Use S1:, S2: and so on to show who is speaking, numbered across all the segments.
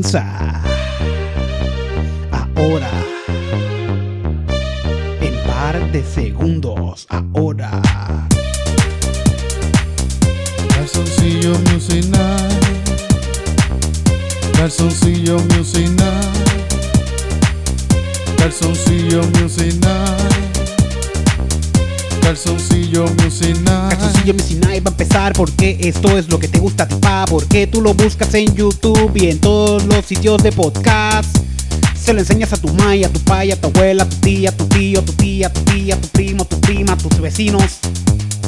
S1: va a Porque tú lo buscas en YouTube y en todos los sitios de podcast. Se lo enseñas a tu maya, a tu paya, a tu abuela, a tu tía, a tu tío, a tu tía, a tu tía, a tu primo, a tu prima, a tus vecinos.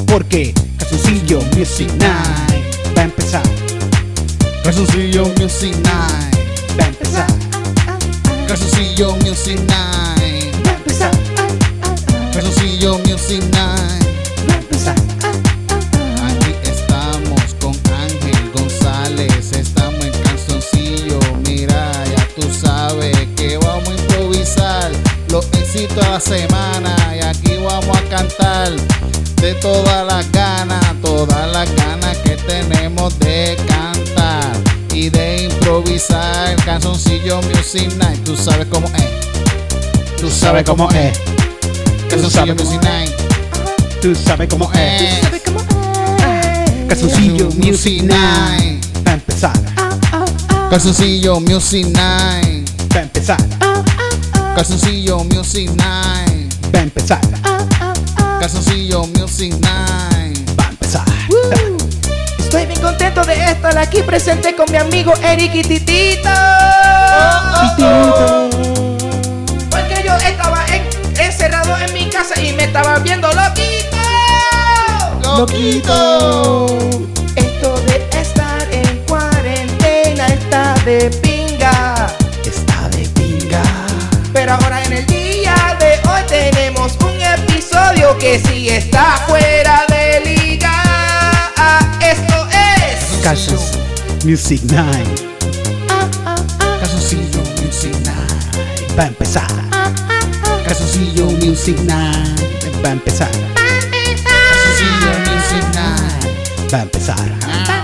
S1: Porque Calzoncillo Music Night va a empezar,
S2: Calzoncillo Music Night.
S1: va a empezar,
S2: Calzoncillo Music Night.
S1: va a empezar,
S2: Calzoncillo Music Night.
S1: va a empezar.
S2: Los éxitos de la semana. Y aquí vamos a cantar de todas las ganas, todas las ganas que tenemos de cantar y de improvisar. Calzoncillo Music Night, tú sabes cómo es, tú sabes cómo es, calzoncillo Music Night,
S1: Tú sabes cómo es. Calzoncillo Music Night va a empezar,
S2: Calzoncillo Music Night.
S1: va a empezar,
S2: Calzoncillo Music Night.
S1: va a empezar,
S2: Calzoncillo Music Night.
S1: va a empezar.
S3: Estoy bien contento de estar aquí presente con mi amigo Eric y Titito. Porque yo estaba en- encerrado en mi casa y me estaba viendo loquito.
S2: Loquito.
S3: Esto de estar en cuarentena está de pinga. Que sí está fuera de liga. Esto es.
S1: Calzoncillo Music Night
S2: Calzoncillo Music Night.
S1: va a empezar.
S2: Calzoncillo
S1: Music Night va a empezar,
S2: Calzoncillo Music Night.
S1: va a empezar.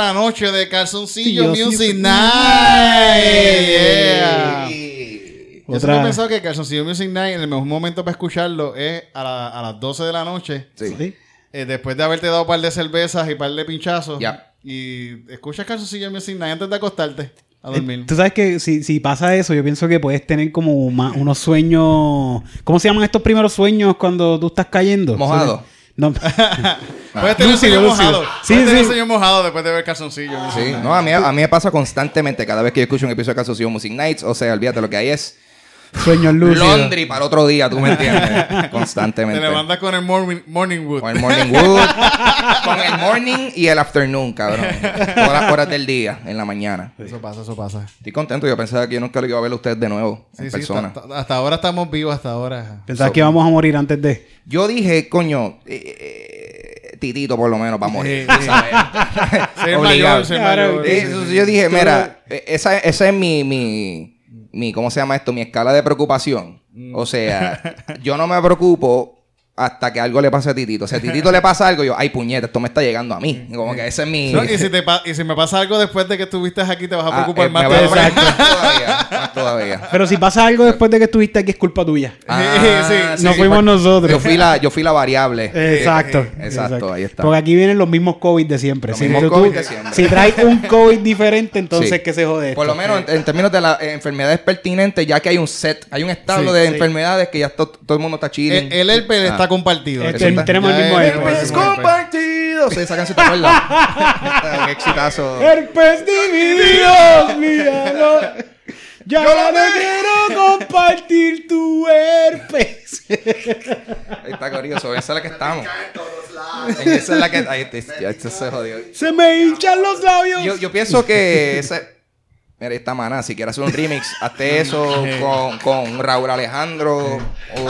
S2: Otra noche de Calzoncillo
S1: Sí,
S2: Music
S1: sí.
S2: Night. Yeah. Yo
S1: Otra-
S2: siempre he pensado que Calzoncillo Music Night, el mejor momento para escucharlo es a, la- a las 12 de la noche.
S4: Sí.
S2: Eh, después de haberte dado un par de cervezas y un par de pinchazos.
S4: Ya.
S2: Y escuchas Calzoncillo Music Night antes de acostarte a dormir.
S1: Eh, Tú sabes que si, si pasa eso, yo pienso que puedes tener como unos sueños. ¿Cómo se llaman estos primeros sueños cuando tú estás cayendo?
S4: Mojado.
S1: No.
S2: Puedes tener un
S1: Lúcido,
S2: sueño
S1: lúcido.
S2: mojado.
S1: Sí,
S2: Puedes tener
S1: sí.
S2: un sueño mojado después de ver Calzoncillo
S4: Sí, no, a mí, a mí me pasa constantemente cada vez que yo escucho un episodio de Calzoncillo Music Nights. O sea, olvídate, lo que hay es
S1: Sueños lúcidos.
S4: Londres para otro día, tú me entiendes.
S2: Te
S4: constantemente.
S2: levantas con el morning, morning wood.
S4: Con el morning wood, con el morning y el afternoon, cabrón. Todas las horas del día, en la mañana.
S2: Eso pasa, eso pasa.
S4: Estoy contento, yo pensaba que yo nunca lo iba a ver a ustedes de nuevo,
S2: Sí,
S4: en
S2: sí,
S4: persona.
S2: hasta, ahora estamos vivos, hasta ahora.
S1: Pensabas que íbamos a morir antes de.
S4: Yo dije, coño, eh, eh, Titito por lo menos va a morir.
S2: Sí, sí.
S4: Obligado.
S2: mayor, mayor.
S4: Sí, yo dije, mira, eh, esa, esa es mi, mi, mi, ¿cómo se llama esto? Mi escala de preocupación. O sea, yo no me preocupo hasta que algo le pase a Titito. O sea, a Titito le pasa algo, yo, ay, puñeta, esto me está llegando a mí. Como que ese es mi...
S2: No, y, si te pa- y si me pasa algo después de que estuviste aquí, te vas a
S4: Ah,
S2: preocupar
S4: eh,
S2: más.
S4: me voy a
S2: todavía.
S4: preocupar más todavía, más todavía.
S1: Pero si pasa algo después de que estuviste aquí, es culpa tuya.
S4: Ah,
S2: sí,
S1: no fuimos
S4: pues,
S1: nosotros.
S4: Yo fui la, yo fui la variable.
S1: Exacto.
S4: Eh, exacto, ahí está.
S1: Porque aquí vienen los mismos COVID de siempre.
S4: Los
S1: Si,
S4: mismos
S1: tú-
S4: COVID de siempre.
S1: si traes un COVID diferente, entonces
S4: Sí.
S1: que se jode.
S4: Por lo
S1: esto?
S4: menos en, en términos de las eh, enfermedades pertinentes, ya que hay un set, hay un establo
S2: Sí,
S4: de
S2: sí.
S4: enfermedades que ya to- todo el mundo está chilling.
S2: El, el herpes
S4: Ah.
S2: está compartido.
S1: Este,
S4: Eso está-
S1: tenemos el
S2: Ya
S1: mismo
S2: es-
S1: herpes.
S4: Herpes compartido. Sí, esa canción te acuerdas. Qué exitazo.
S1: Herpes divididos, míralo. Ya no quiero compartir tu herpes.
S4: Ahí está curioso, esa es la que estamos. En esa es la que. Ahí ya, se jodió.
S1: Se me hinchan los labios.
S4: Yo, yo pienso que ese. Mira, esta mana, si quieres hacer un remix, hazte eso con, con Raúl Alejandro o, o,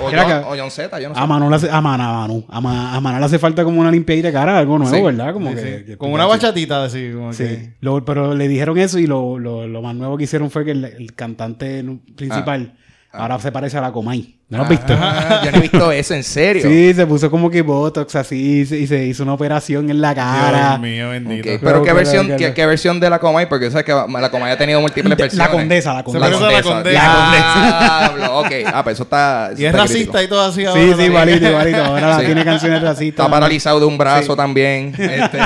S4: o, John,
S1: acá.
S4: o John Z, yo no sé.
S1: A hace, a Manu, a Manu, a Ma- a Manu le hace falta como una limpiadita de cara, algo nuevo,
S4: Sí.
S1: ¿verdad? Como
S2: Sí,
S1: que,
S2: sí.
S1: que-
S2: Con una bachatita así, como
S1: Sí,
S2: que...
S1: Lo- pero le dijeron eso y lo, lo, lo más nuevo que hicieron fue que el, el cantante nu- principal ahora se parece a la Comay. ¿No lo has visto?
S4: Ah, yo no he visto eso, en serio.
S1: Sí, se puso como que botox así y se, y se hizo una operación en la cara.
S2: Dios mío, bendito.
S4: Pero, ¿qué
S1: Pero,
S4: versión,
S1: pero,
S4: qué,
S1: pero-
S4: qué versión de la Comay? Porque sabes que la Comay ha tenido múltiples
S1: De-
S4: versiones.
S1: la condesa, la
S2: Se
S1: condesa.
S2: parece a la condesa.
S4: Diablo, ok. Ah, pues eso está. eso
S2: Y es
S4: está
S2: racista
S4: crítico.
S2: y todo así ahora
S1: Sí, sí, igualito, igualito. Ahora
S4: Sí.
S1: tiene canciones racistas.
S4: Está paralizado de un brazo también. Este,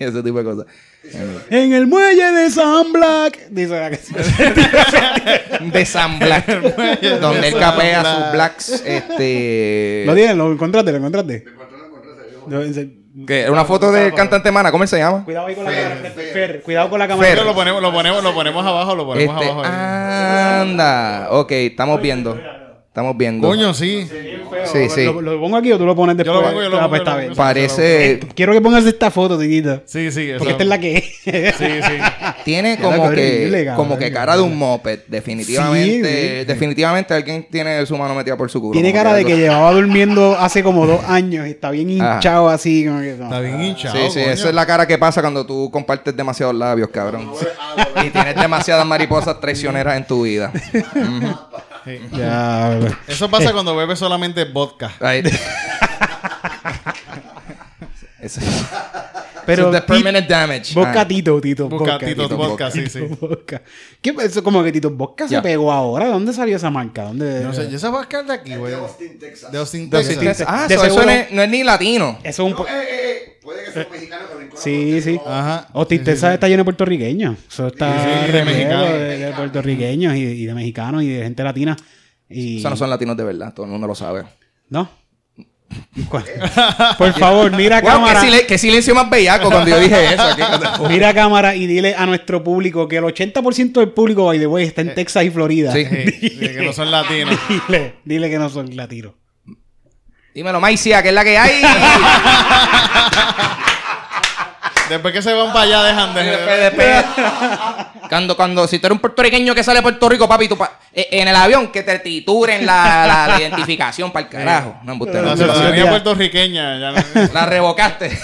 S4: ese tipo de cosas.
S1: En el muelle de San Black. Dice la canción.
S4: De San Black. donde él capea
S2: Black.
S4: sus blacks. Este.
S1: Lo tienes, lo encontraste, lo encontraste. Lo- en-
S4: que era una foto del cantante Mana. ¿Cómo él se llama?
S1: Cuidado ahí con la cámara. Fer, cuidado con la cámara.
S2: Lo ponemos, lo ponemos, lo ponemos abajo, lo ponemos
S4: Este,
S2: abajo. ahí.
S4: anda. Ok, estamos viendo. Estamos viendo.
S2: Coño, sí.
S4: Sí, sí.
S1: ¿Lo, lo pongo aquí o tú lo pones
S2: Yo
S1: después?
S2: lo pongo, yo lo
S1: Ah,
S2: pongo,
S1: pues
S2: yo lo pongo.
S1: bien.
S4: Parece.
S1: Quiero que pongas esta foto, Tiquita.
S2: Sí, sí. Eso.
S1: Porque esta es la que es.
S2: Sí, sí.
S4: Tiene como que, como que cara de un moped. Definitivamente.
S1: Sí, sí.
S4: Definitivamente alguien tiene su mano metida por su culo.
S1: Tiene cara de que llevaba durmiendo hace como dos años y está bien
S4: Ajá.
S1: hinchado así. Como que, no.
S2: Está bien hinchado.
S4: Sí, sí,
S2: coño.
S4: esa es la cara que pasa cuando tú compartes demasiados labios, cabrón. y tienes demasiadas mariposas traicioneras en tu vida.
S2: Sí.
S1: Ya.
S2: Eso pasa cuando bebes solamente vodka.
S4: Ahí. Eso-
S1: Pero
S4: eso es the
S1: Ti-
S4: permanent damage.
S1: Vodka
S4: Ah.
S1: Tito, Tito. Vodka,
S2: Tito Vodka, sí, sí.
S1: Tito Vodka. ¿Qué eso como que Tito Vodka
S4: Ya.
S1: se pegó ahora? ¿De dónde salió esa marca? ¿Dónde?
S2: No sé, yo esa es de aquí, güey. De Austin, Texas. De Austin,
S4: De-
S2: Texas.
S4: Ah,
S1: De
S4: so eso
S1: seguro-
S4: no es, no es ni latino.
S1: Eso es un po-
S5: Puede que sea mexicano, pero en
S1: Sí, sí.
S2: Ajá.
S1: Austin,
S2: Sí,
S1: Texas
S2: sí,
S1: está lleno de puertorriqueños. Eso está
S2: Sí, sí, de mexicanos.
S1: de, de puertorriqueños y, y de mexicanos y de gente latina. Y...
S4: Esos no son latinos de verdad, todo el mundo lo sabe.
S1: ¿No? ¿Cuál? Por favor, mira
S4: Wow,
S1: cámara.
S4: Qué, sile- qué silencio más bellaco cuando yo dije eso. aquí.
S1: Mira cámara y dile a nuestro público que el 80% del público, by the way, está en Texas y Florida.
S4: sí.
S2: Sí, de que no son latinos.
S1: dile, dile que no son latinos.
S4: Dímelo, Maicia, que es la que hay.
S2: Después que se van para allá, dejan de.
S4: Después, después. cuando, cuando, si tú eres un puertorriqueño que sale de Puerto Rico, papi, tú pa- eh, en el avión que te tituren la, la, la identificación para el carajo. No, embuste, no,
S2: La ciudadanía puertorriqueña. Ya no-
S4: La revocaste.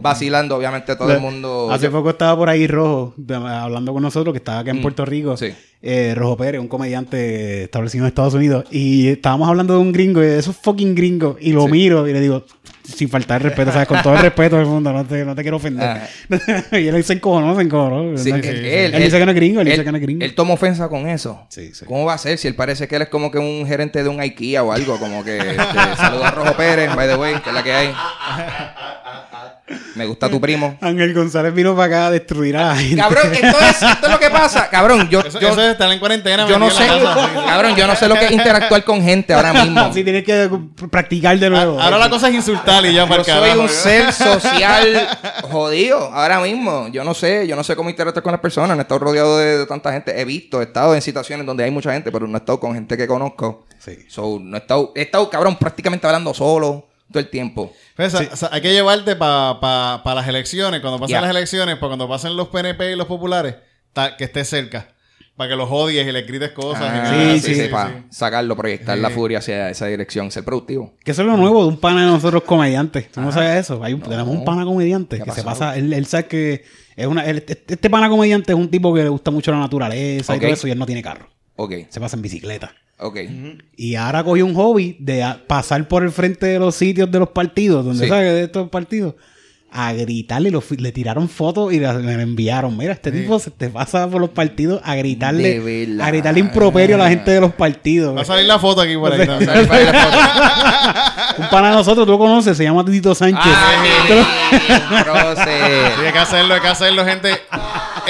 S4: Ah, vacilando, obviamente, todo el mundo.
S1: Hace poco estaba por ahí Rojo, de- hablando con nosotros, que estaba acá en Puerto Rico.
S4: Mm, sí.
S1: Eh, Rojo Pérez, un comediante establecido en Estados Unidos. Y estábamos hablando de un gringo, y de esos fucking gringos. Y lo
S4: Sí.
S1: miro y le digo, sin faltar el respeto, ¿sabes? Con todo el respeto del mundo, no te, no te quiero ofender. y él se encojonó, se encojonó.
S4: Sí,
S1: Él,
S4: que él,
S1: dice que no es gringo, él, dice que no es gringo.
S4: Él toma ofensa con eso.
S1: Sí, sí.
S4: ¿Cómo va a ser? Si él parece que él es como que un gerente de un IKEA o algo, como que este, saluda a Rojo Pérez, by the way, que es la que hay. Me gusta tu primo.
S1: Ángel González vino para acá a destruir a la gente.
S4: Cabrón, esto es, esto es lo que pasa. Cabrón, yo,
S2: Eso,
S4: yo,
S2: eso es estar en cuarentena.
S4: yo no sé.
S2: sí.
S4: Cabrón, yo no sé lo que es interactuar con gente ahora mismo.
S1: Así tienes que practicar de nuevo.
S2: Ahora la cosa es insultar y ya para
S4: Yo soy un ser social jodido ahora mismo. Yo no sé, yo no sé cómo interactuar con las personas. No he estado rodeado de, de tanta gente. He visto, he estado en situaciones donde hay mucha gente, pero no he estado con gente que conozco.
S1: Sí.
S4: So, no he estado, he estado, cabrón, prácticamente hablando solo todo el tiempo.
S2: Pues, o sea, hay que llevarte para las elecciones, cuando pasen las elecciones, para cuando pasen los PNP y los populares, ta- que estés cerca. Para que los odies y le grites cosas. y
S4: Ah,
S1: sí, sí,
S4: para sacarlo, proyectar la furia hacia esa dirección, ser productivo.
S1: Que eso es lo nuevo de un pana de nosotros comediantes. ¿Tú no sabes eso? Hay un- tenemos un pana comediante
S4: ¿Qué ha
S1: que se pasa. Él, él sabe que es una. él- este pana comediante es un tipo que le gusta mucho la naturaleza y todo eso y él no tiene carro.
S4: Ok,
S1: Se pasa en bicicleta.
S4: Ok.
S1: Y ahora cogió un hobby de pasar por el frente de los sitios de los partidos, donde
S4: Sí.
S1: sabes de estos partidos, a gritarle. Lo, fi- le tiraron fotos y la- me la enviaron. Mira, este tipo se te pasa por los partidos a gritarle, a gritarle improperio a la gente de los partidos.
S2: Va a salir la foto aquí por ahí.
S4: para la foto.
S1: Un pana de nosotros, tú lo conoces, se llama Tito Sánchez.
S4: Ah.
S2: Sí, hay que hacerlo, hay que hacerlo, gente.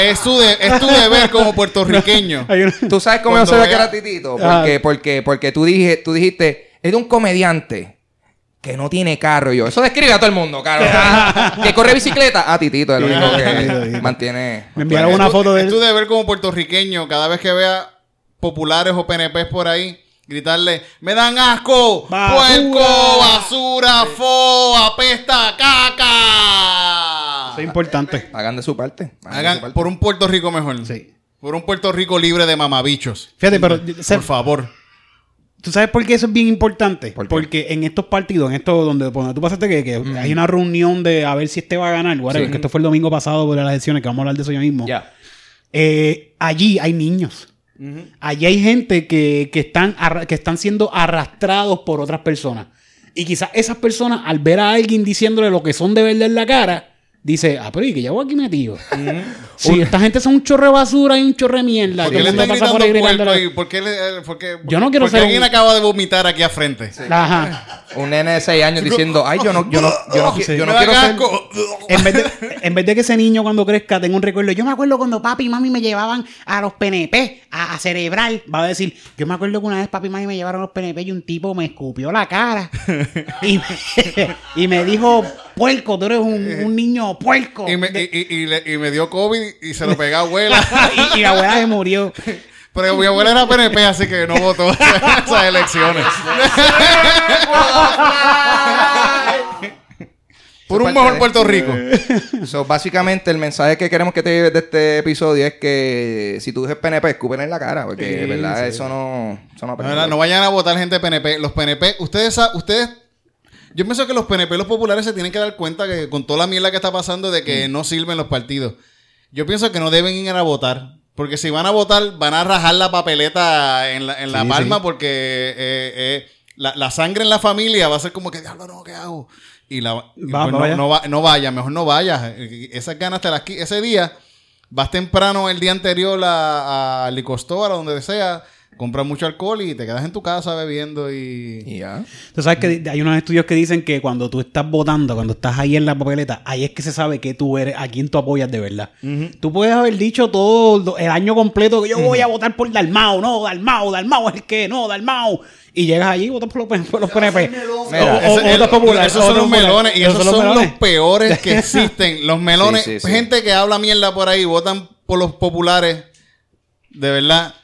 S2: Es, su de- es tu deber como puertorriqueño.
S4: ¿Tú sabes cómo yo que era Titito?
S1: Ah.
S4: Porque, porque, porque tú, dije, tú dijiste, es de un comediante que no tiene carro. Y yo, eso describe a todo el mundo, caro. que corre bicicleta. Ah, Titito, es el único que mantiene.
S1: Me enviaron
S2: Es
S1: una foto de
S2: es
S1: él.
S2: tú de ver como puertorriqueño, cada vez que vea populares o PNPs por ahí, gritarle, me dan asco,
S1: Basura.
S2: puerco, basura, fo, apesta, caca.
S1: Eso es importante.
S4: Hagan de su parte. hagan de su
S2: Hagan
S4: parte.
S2: por un Puerto Rico mejor.
S1: Sí.
S2: Por un Puerto Rico libre de mamabichos.
S1: Fíjate, pero se-
S2: Por favor.
S1: ¿tú sabes por qué eso es bien importante?
S4: ¿Por qué?
S1: Porque en estos partidos, en estos donde, donde tú pasaste que, que hay una reunión de a ver si este va a ganar, whatever,
S4: Sí.
S1: que esto fue el domingo pasado por las elecciones, que vamos a hablar de eso ya mismo.
S4: Ya.
S1: Eh, allí hay niños. Allí hay gente que, que están arra- que están siendo arrastrados por otras personas. Y quizás esas personas, al ver a alguien diciéndole lo que son de verdad en la cara, dice, ah, pero ¿y que llevo aquí metido? Si esta gente son un chorre de basura y un chorre de mierda.
S2: ¿Por qué le están
S1: pasa por
S2: gritando
S1: ahí
S2: puerco
S1: gritándole-
S2: y por qué le- eh, por qué-
S1: Yo no quiero
S2: porque
S1: ser
S2: alguien
S1: un-
S2: acaba de vomitar aquí a frente?
S1: Ajá.
S4: Un nene de 6 años diciendo, ay, yo no, yo no, yo no, qui-
S1: Sí.
S4: yo no
S2: Me da
S4: quiero ser...
S2: asco.
S1: En vez, de, en vez de que ese niño cuando crezca tenga un recuerdo, yo me acuerdo cuando papi y mami me llevaban a los PNP a, a celebrar, va a decir, yo me acuerdo que una vez papi y mami me llevaron a los PNP y un tipo me escupió la cara y, me, y me dijo, puerco, tú eres un, un niño puerco.
S2: Y me, y, y- y le- y me dio COVID y se lo pegué a abuela.
S1: y, y mi abuela se murió.
S2: Pero mi abuela era PNP, así que no votó esas elecciones. Por un mejor Puerto Rico.
S4: So, básicamente, el mensaje que queremos que te lleves de este episodio es que si tú dices PNP, escupen en la cara, porque de verdad eso no... Eso no,
S2: No, vayan a votar gente PNP. Los PNP, ustedes, ustedes, yo pienso que los PNP, los populares, se tienen que dar cuenta que con toda la mierda que está pasando de que no sirven los partidos. Yo pienso que no deben ir a votar. Porque si van a votar, van a rajar la papeleta en la, en la
S1: Sí,
S2: palma
S1: sí.
S2: porque eh, eh, la, la sangre en la familia va a ser como que, diablo, no, ¿qué hago? Y la,
S1: Va,
S2: pues no,
S1: vaya.
S2: no va- no vaya, mejor no vaya. Esas ganas te las Ese día, vas temprano el día anterior a, a Liquor Store, a donde sea, compras mucho alcohol y te quedas en tu casa bebiendo y...
S4: Y ya.
S1: Tú sabes que hay unos estudios que dicen que cuando tú estás votando, cuando estás ahí en la papeleta, ahí es que se sabe que tú eres, a quién tú apoyas de verdad. Tú puedes haber dicho todo el año completo que yo voy a votar por Dalmau, no, Dalmau, Dalmau es el que, no, Dalmau. Y llegas allí y votas por los, por los PNP.
S4: Mira,
S1: O- o-
S2: Ese-
S1: votas
S2: el-
S1: populares,
S2: esos son los melones y esos, son, los peores que existen. Los melones,
S4: Sí, sí, sí.
S2: gente que habla mierda por ahí, votan por los populares. De verdad.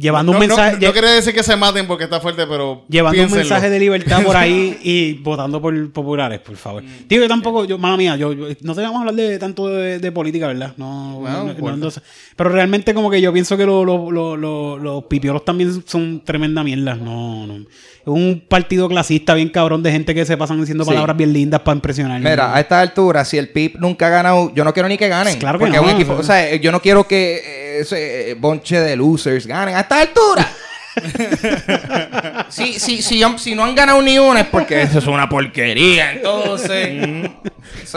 S1: Llevando
S2: no,
S1: un
S2: no-
S1: mensaje,
S2: no quiere decir que se maten porque está fuerte, pero.
S1: llevando un mensaje de libertad por ahí y votando por populares, por favor. Tío, yo tampoco, yo, mala mía, yo, yo- no te vamos a hablar de tanto de, de política, ¿verdad? No, no- no- no pero realmente como que yo pienso que lo- lo- lo- los pipiolos también son tremenda mierda. No, no. Un partido clasista bien cabrón de gente que se pasan diciendo
S4: Sí.
S1: palabras bien lindas para impresionar.
S4: Mira, a esta altura, si el PIB nunca ha ganado, yo no quiero ni que ganen.
S1: Claro que
S4: porque
S1: no,
S4: es un equipo,
S1: o
S4: o sea, yo no quiero que eh, ese eh, bonche de losers ganen. A esta altura. si, si, si, si no han ganado ni una es porque eso es una porquería. Entonces,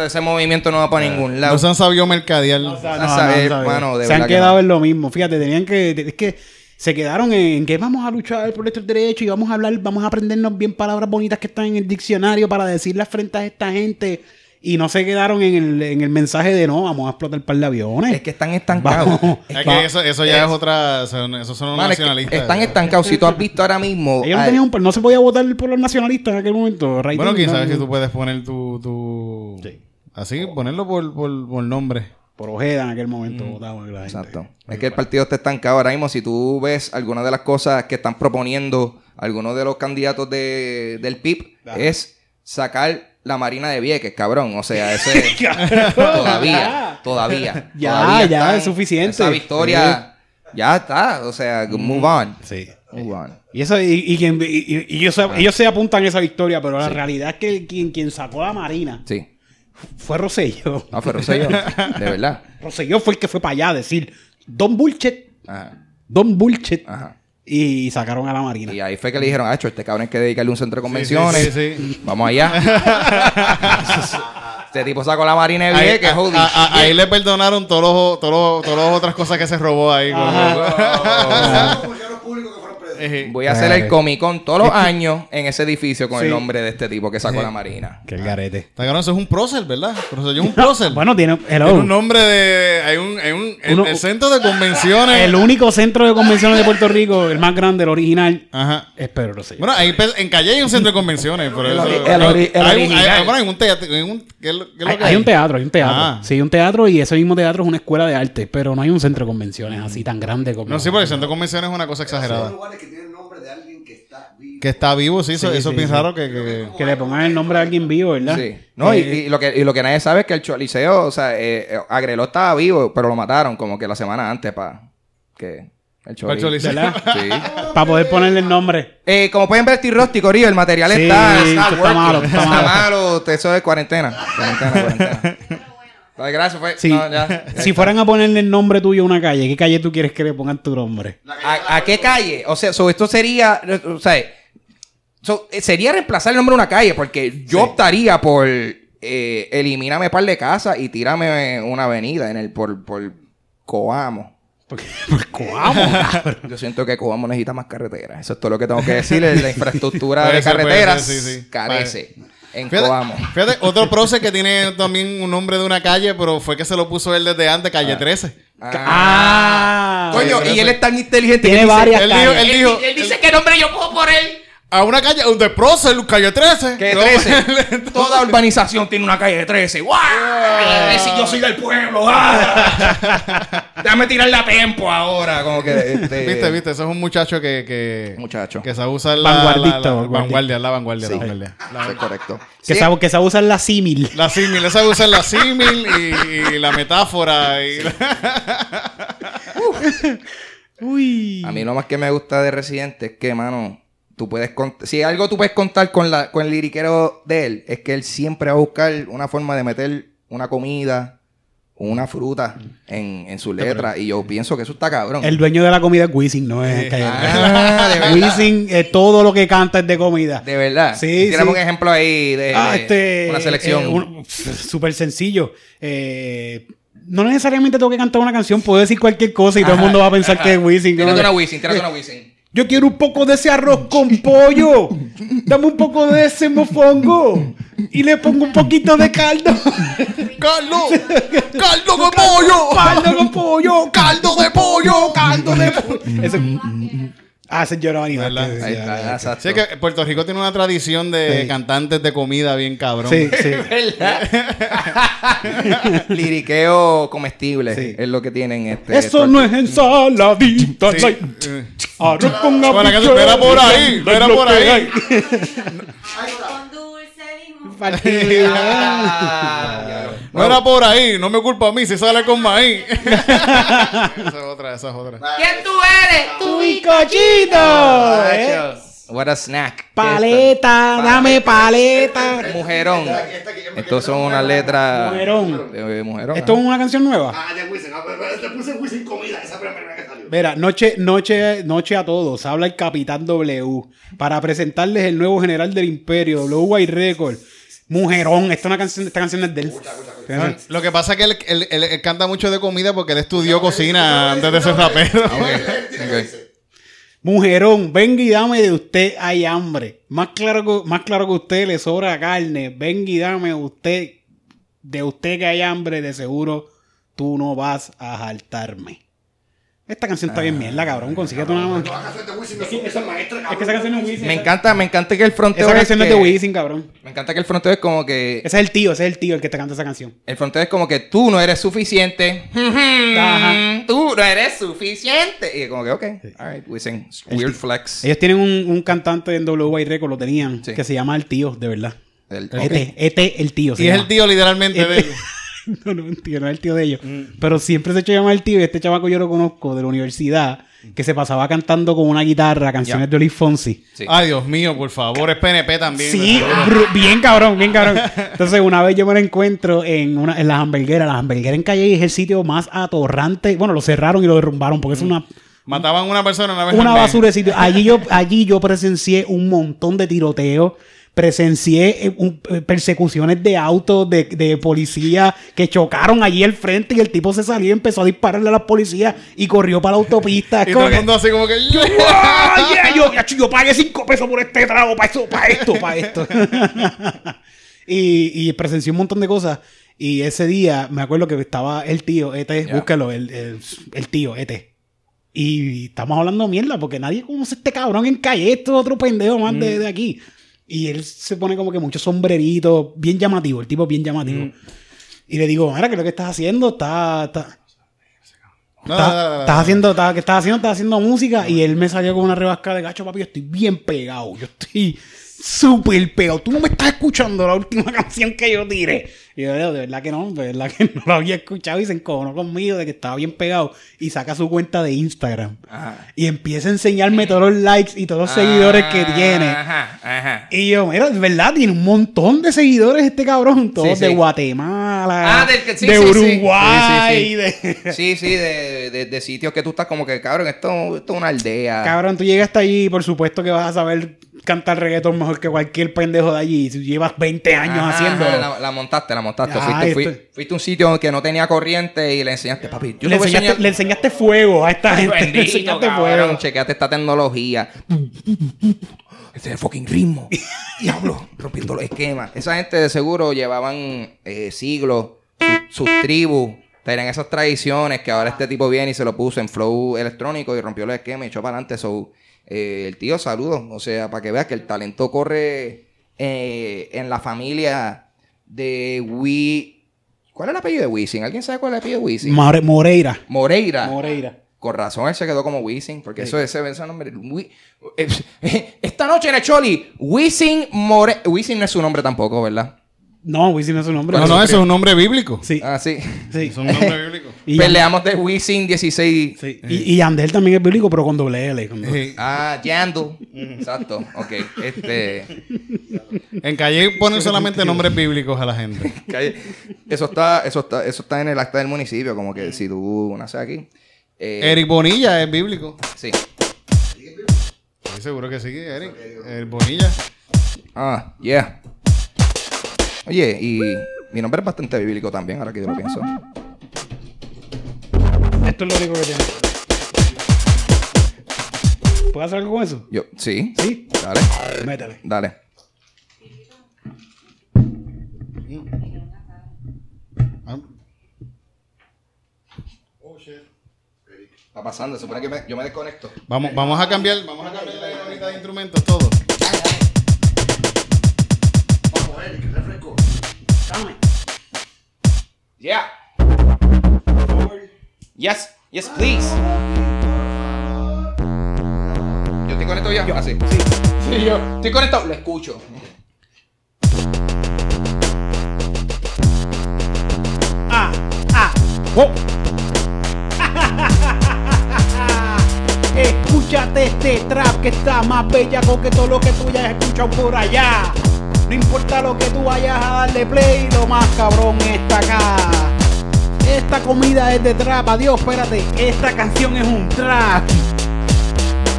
S4: ese movimiento no va para ningún lado.
S2: No se han sabido mercadear.
S1: O sea, se han
S4: que
S1: quedado
S4: no.
S1: en lo mismo. Fíjate, tenían que. Es que se quedaron en que vamos a luchar por nuestros derechos y vamos a hablar, vamos a aprendernos bien palabras bonitas que están en el diccionario para decirlas frente a esta gente. Y no se quedaron en el, en el mensaje de no, vamos a explotar un par de aviones.
S4: Es que están estancados.
S2: Es que eso, eso ya es, otra. son- Esos son los
S4: es que
S2: nacionalistas.
S4: están estancados. Si tú has visto ahora mismo.
S1: Ellos no,
S4: ay,
S1: tenían un- no se podía votar por los nacionalistas en aquel momento. right
S2: Bueno, quién
S1: no,
S2: si tú puedes poner tu. tu...
S1: Sí.
S2: Así, ponerlo por, por, por nombre.
S1: Por Ojeda en aquel momento votaban la gente.
S4: Exacto. Es que el partido está estancado ahora mismo. Si tú ves algunas de las cosas que están proponiendo algunos de los candidatos de, del PIB, es sacar la Marina de Vieques, cabrón. O sea, ese todavía, todavía.
S1: Ya,
S4: todavía
S1: ya, es suficiente.
S4: Esa victoria ya está. O sea, move on.
S1: Sí.
S4: Move on.
S1: Y eso, y, y quien- y- y- y ellos, se, ellos se apuntan a esa victoria, pero la realidad es que quien, quien sacó la Marina
S4: Sí.
S1: Fue Rosselló.
S4: No, pero sé yo. De verdad.
S1: Rosselló fue el que fue para allá a decir Don Bullshit,
S4: Ajá.
S1: Don Bullshit.
S4: Ajá.
S1: Y sacaron a la Marina.
S4: Y ahí fue que le dijeron, ah, este cabrón hay que dedicarle un centro de convenciones.
S2: sí, sí.
S4: Vamos allá. este tipo sacó la Marina de
S2: Ahí,
S4: Vieques,
S2: a-
S4: holy
S2: a- a-
S4: shit.
S2: ahí le perdonaron todos los, todos las otras cosas que se robó ahí.
S4: Voy a hacer el
S1: Claro.
S4: Comic Con todos los años en ese edificio con
S1: Sí.
S4: el nombre de este tipo que sacó la Marina.
S1: Que el garete.
S2: Está cabrón, eso es un prócer, ¿verdad? Pero es un prócer.
S1: Bueno, tiene. Hello.
S2: Tiene un nombre de. Hay un. Hay un el,
S1: Uno-
S2: el centro de convenciones.
S1: El único centro de convenciones de Puerto Rico, el más grande, el original,
S2: Ajá.
S1: es Pedro Rosselló.
S2: Bueno, ahí en Calle hay un centro de convenciones. Pero
S4: El
S2: eso-
S4: el
S2: hay, hay- bueno, hay un teatro. hay un- ¿qué es lo- qué es lo
S1: hay,
S2: que
S1: hay un teatro, hay un teatro.
S2: Ah.
S1: Sí, un teatro y ese mismo teatro es una escuela de arte, pero no hay un centro de convenciones así tan grande como.
S2: No, sí, porque el centro de convenciones es una cosa
S5: Son
S2: exagerada.
S5: lugares que tienen nombre de alguien que está vivo.
S2: Que está vivo, sí, eso,
S1: Sí,
S2: eso
S1: sí,
S2: es bien
S1: sí.
S2: raro que. que-
S1: Que le pongan el nombre a alguien vivo, ¿verdad?
S4: Sí. No, y-
S1: Eh,
S4: y, lo que, y lo que nadie sabe es que el Choliseo, o sea, eh, eh, Agreló estaba vivo, pero lo mataron como que la semana antes para que el
S2: ¿Cuál
S4: Choli.
S2: Choliseo?
S1: ¿Verdad?
S4: Sí.
S1: Para poder ponerle el nombre.
S4: Eh, como pueden ver, T-Rosti, Corillo, el material
S1: Sí,
S4: está, está,
S1: está malo, está
S4: Está
S1: malo.
S4: malo, eso es cuarentena. Cuarentena, cuarentena. Ay, gracias, fue.
S1: Sí.
S4: no, ya.
S1: si fueran a ponerle el nombre tuyo a una calle, ¿qué calle tú quieres que le pongan tu nombre?
S4: ¿A, a qué calle? O sea, so, esto sería, o sea, so, eh, sería reemplazar el nombre de una calle, porque yo optaría por eh, elimíname par de casas y tírame una avenida en el por, por Coamo.
S1: Porque, pues, Coamo.
S4: Yo siento que Coamo necesita más carreteras. Eso es todo lo que tengo que decirle. La infraestructura de
S2: ser,
S4: carreteras
S2: ser, sí, sí.
S4: carece en
S2: Fíjate,
S4: Coamo.
S2: fíjate, otro prócer que tiene también un nombre de una calle, pero fue que se lo puso él desde antes, calle 13.
S1: Ah,
S4: Coño,
S2: Oye,
S4: y él es tan inteligente
S1: Tiene
S4: que dice-
S1: varias
S2: Él dijo,
S1: calles.
S2: él dijo,
S4: él dice qué nombre yo puedo por él.
S2: A una calle, de prócer, calle 13.
S4: Que
S2: No,
S4: 13. Toda urbanización tiene una calle de 13. ¡Guau! Si yo soy del pueblo. ¡ah! Déjame tirarle a tempo ahora. Como que. Este...
S2: Viste, viste, eso es un muchacho que, que,
S4: Muchacho.
S2: que sabe usar la,
S1: Vanguardista,
S2: la- la-
S1: vanguardista.
S2: vanguardia, la vanguardia,
S4: Sí.
S2: la vanguardia.
S4: Es correcto.
S1: Que,
S4: Sí,
S1: sabe, que sabe usar la símil.
S2: La símil, él sabe usar la símil y, y la metáfora. Y...
S1: Uy.
S4: A mí lo más que me gusta de Residente es que, mano, tú puedes si algo tú puedes contar con la con el liriquero de él, es que él siempre va a buscar una forma de meter una comida, una fruta en, en su letra. Y yo pienso que eso está cabrón.
S1: El dueño de la comida es Wisin, no es Calle
S4: Ah, de.
S1: Wisin, eh, todo lo que canta es de comida.
S4: De verdad.
S1: Sí, sí.
S4: un ejemplo ahí de,
S1: Ah, este.
S4: una selección.
S1: eh, un- Súper sencillo. Eh, no necesariamente tengo que cantar una canción, puedo decir cualquier cosa y todo el mundo va a pensar que es Wisin.
S4: Tírate
S1: ¿no?
S4: una Wisin, tírate una Wisin.
S1: Yo quiero un poco de ese arroz con pollo. Dame un poco de ese mofongo. Y le pongo un poquito de caldo.
S2: ¡Caldo! ¡Caldo de pollo!
S1: caldo con pollo. Caldo de pollo. Caldo de pollo. Ah,
S2: ¿Verdad?
S1: Vázquez,
S4: Ahí está, exacto.
S2: Sí, es que Puerto Rico tiene una tradición de
S1: Sí.
S2: cantantes de comida bien cabrón.
S1: Sí, sí.
S4: Liriqueo comestible
S1: Sí.
S4: es lo que tienen este.
S1: Eso no es ensaladita.
S2: Sí.
S1: Arroz con
S2: Bueno, que espera por ahí, espera por ahí.
S6: Con dulce limón.
S2: No era por ahí, no me culpa a mí si sale con maíz. esa es otra, esa es otra.
S4: ¿Quién tú eres?
S1: Tu bizcochito.
S4: What a snack.
S1: Paleta, dame paleta.
S4: Mujerón. Estos son unas letras.
S1: Mujerón.
S4: Mujerón.
S1: ¿Esto es una canción nueva?
S5: Ah, de Wisin. Ah, Te puse Wisin comida. Esa primera.
S1: Mira, noche, noche, noche a todos. Habla el Capitán W para presentarles el nuevo general del Imperio, W White Record. Mujerón, esta, es una canción, esta canción es de él.
S2: Lo que pasa es que él, él- él- él canta mucho de comida porque él estudió cocina antes de ser rapero.
S1: Mujerón, venga y dame de usted, hay hambre. Más claro que, más claro que usted le sobra carne. Venga y dame usted, de usted que hay hambre, de seguro tú no vas a jaltarme. Esta canción está bien mierda, cabrón. Consíguete una.
S5: De no es
S1: Es que esa canción no es Wisin.
S4: Me encanta, me encanta que el fronteo
S1: Esa canción no es de Wisin, cabrón.
S4: Me encanta que el fronteo es como que.
S1: Ese es el tío, ese es el tío el que te canta esa canción.
S4: El fronteo es como que tú no eres suficiente.
S1: Ajá.
S4: Tú no eres suficiente. Y como que, ok. Alright, Wisin. Weird flex.
S1: Ellos tienen un, un cantante en W White Record, lo tenían,
S4: Sí.
S1: que se llama El Tío, de verdad.
S4: El-
S1: Ete, Ete, el tío. se
S2: Y es el tío literalmente de
S1: Este-
S2: él.
S1: no, no, el tío, no es el tío de ellos.
S2: Mm.
S1: Pero siempre se ha hecho llamar el tío. Y este chavaco yo lo conozco de la universidad, que se pasaba cantando con una guitarra canciones de Luis Fonsi.
S4: Sí.
S2: Ay, Dios mío, por favor, es PNP también.
S1: Sí, bien cabrón, bien cabrón. Entonces, una vez yo me lo encuentro en, una, en las hamburgueras. Las hamburgueras en Calle es el sitio más atorrante. Bueno, lo cerraron y lo derrumbaron porque es una,
S2: Mataban a una persona una vez
S1: una basura de sitio. Allí yo, allí yo presencié un montón de tiroteos. Presencié eh, un- eh, persecuciones de autos, de, de policía que chocaron allí al frente y el tipo se salió y empezó a dispararle a las policías y corrió para la autopista.
S2: Y
S1: como
S2: todo el
S1: que-
S2: mundo así como que...
S1: ¡Ah, yeah! yo, ya, yo pagué cinco pesos por este trago, para esto, para esto, para esto. y, y presencié un montón de cosas. Y ese día me acuerdo que estaba el tío, Ete,
S4: Ya.
S1: búscalo, el, el, el tío, Ete. Y estamos hablando mierda porque nadie conoce a este cabrón en calle. Esto es otro pendejo más de, de aquí. Y él se pone como que mucho sombrerito, bien llamativo, el tipo bien llamativo. Y le digo, mira, ¿qué es lo que estás haciendo? Está, está,
S2: No,
S1: Estás-
S2: no, no, no, no.
S1: estás haciendo, estás, ¿qué estás haciendo? Estás haciendo música y él me salió con una rebasca de gacho, papi. Yo estoy bien pegado. Yo estoy súper pegado. Tú no me estás escuchando la última canción que yo tiré. Y yo, de verdad que no, de verdad que no lo había escuchado y se encojonó conmigo de que estaba bien pegado. Y saca su cuenta de Instagram
S4: Ajá.
S1: y empieza a enseñarme todos los likes y todos los seguidores que tiene.
S4: Ajá, ajá.
S1: Y yo, mira, de verdad, tiene un montón de seguidores este cabrón. Todos
S4: Sí, sí.
S1: de Guatemala,
S4: Ah, del que- sí,
S1: de. Uruguay,
S4: Sí, sí,
S1: de...
S4: Sí, sí, de, de, de sitios que tú estás como que, cabrón, esto, esto es una aldea.
S1: Cabrón, tú llegas hasta allí y por supuesto que vas a saber cantar reggaetón mejor que cualquier pendejo de allí. Si llevas 20 años
S4: ajá, La, la montaste, la montaste.
S1: Ah,
S4: fuiste, fui- fuiste a un sitio que no tenía corriente y le enseñaste, papi. Yo
S1: le, enseñaste,
S4: enseñar.
S1: le enseñaste fuego a esta gente. le enseñaste
S4: cabrón,
S1: fuego.
S4: chequeate esta tecnología. Este es el fucking ritmo. Diablo, rompiendo los esquemas. Esa gente de seguro llevaban eh, siglos, su- sus tribus, tenían esas tradiciones que ahora este tipo viene y se lo puso en flow electrónico y rompió los esquemas y echó para adelante. So, eh, el tío, saludos. O sea, para que veas que el talento corre eh, en la familia de Wi... ¿Cuál es el apellido de Wisin? ¿Alguien sabe cuál es el apellido de Wisin?
S1: More- Moreira.
S4: Moreira.
S1: Moreira.
S4: Con razón él se quedó como Wisin, porque eso ese ese nombre. Wi- eh, Esta noche en el Choli, Wisin More. Wisin no es su nombre tampoco, ¿verdad?
S1: No, Wisin no es su nombre.
S2: No, no, eso es un nombre bíblico.
S1: Sí,
S4: Ah, sí.
S1: sí.
S2: Es un nombre bíblico.
S1: Y,
S4: Peleamos de Wisin 16.
S1: sí. y, y Yandel también es bíblico, pero con doble L. con doble-
S2: Sí.
S4: Ah, Yandel. Exacto. Ok. Este.
S2: En calle ponen solamente nombres bíblicos a la gente.
S4: calle- Eso está, eso está, eso está en el acta del municipio, como que si tú naces aquí. eh,
S2: Eric Bonilla es bíblico.
S4: Sí.
S2: Estoy seguro que sí, Eric. Eric Bonilla.
S4: Ah, yeah. Oye, y mi nombre es bastante bíblico también, ahora que yo lo pienso.
S1: Esto es lo único que tiene. ¿Puedo hacer algo con eso?
S4: Yo, sí.
S1: Sí.
S4: Dale.
S1: Métele.
S4: Dale. Está pasando, se supone que me- yo me desconecto.
S2: Vamos, vamos a cambiar, vamos a cambiar la de instrumentos todo.
S5: Vamos, Eric,
S1: Dame.
S4: Yeah. Yes, yes, please. Yo estoy conectado ya. Ah, sí. Sí. Yo. Estoy conectado. Lo escucho.
S1: Ah, ah. Oh. Escúchate este trap que está más bellaco que todo lo que tú hayas escuchado por allá. No importa lo que tú vayas a darle play, lo más cabrón está acá. Esta comida es de trap, adiós, espérate. Esta canción es un trap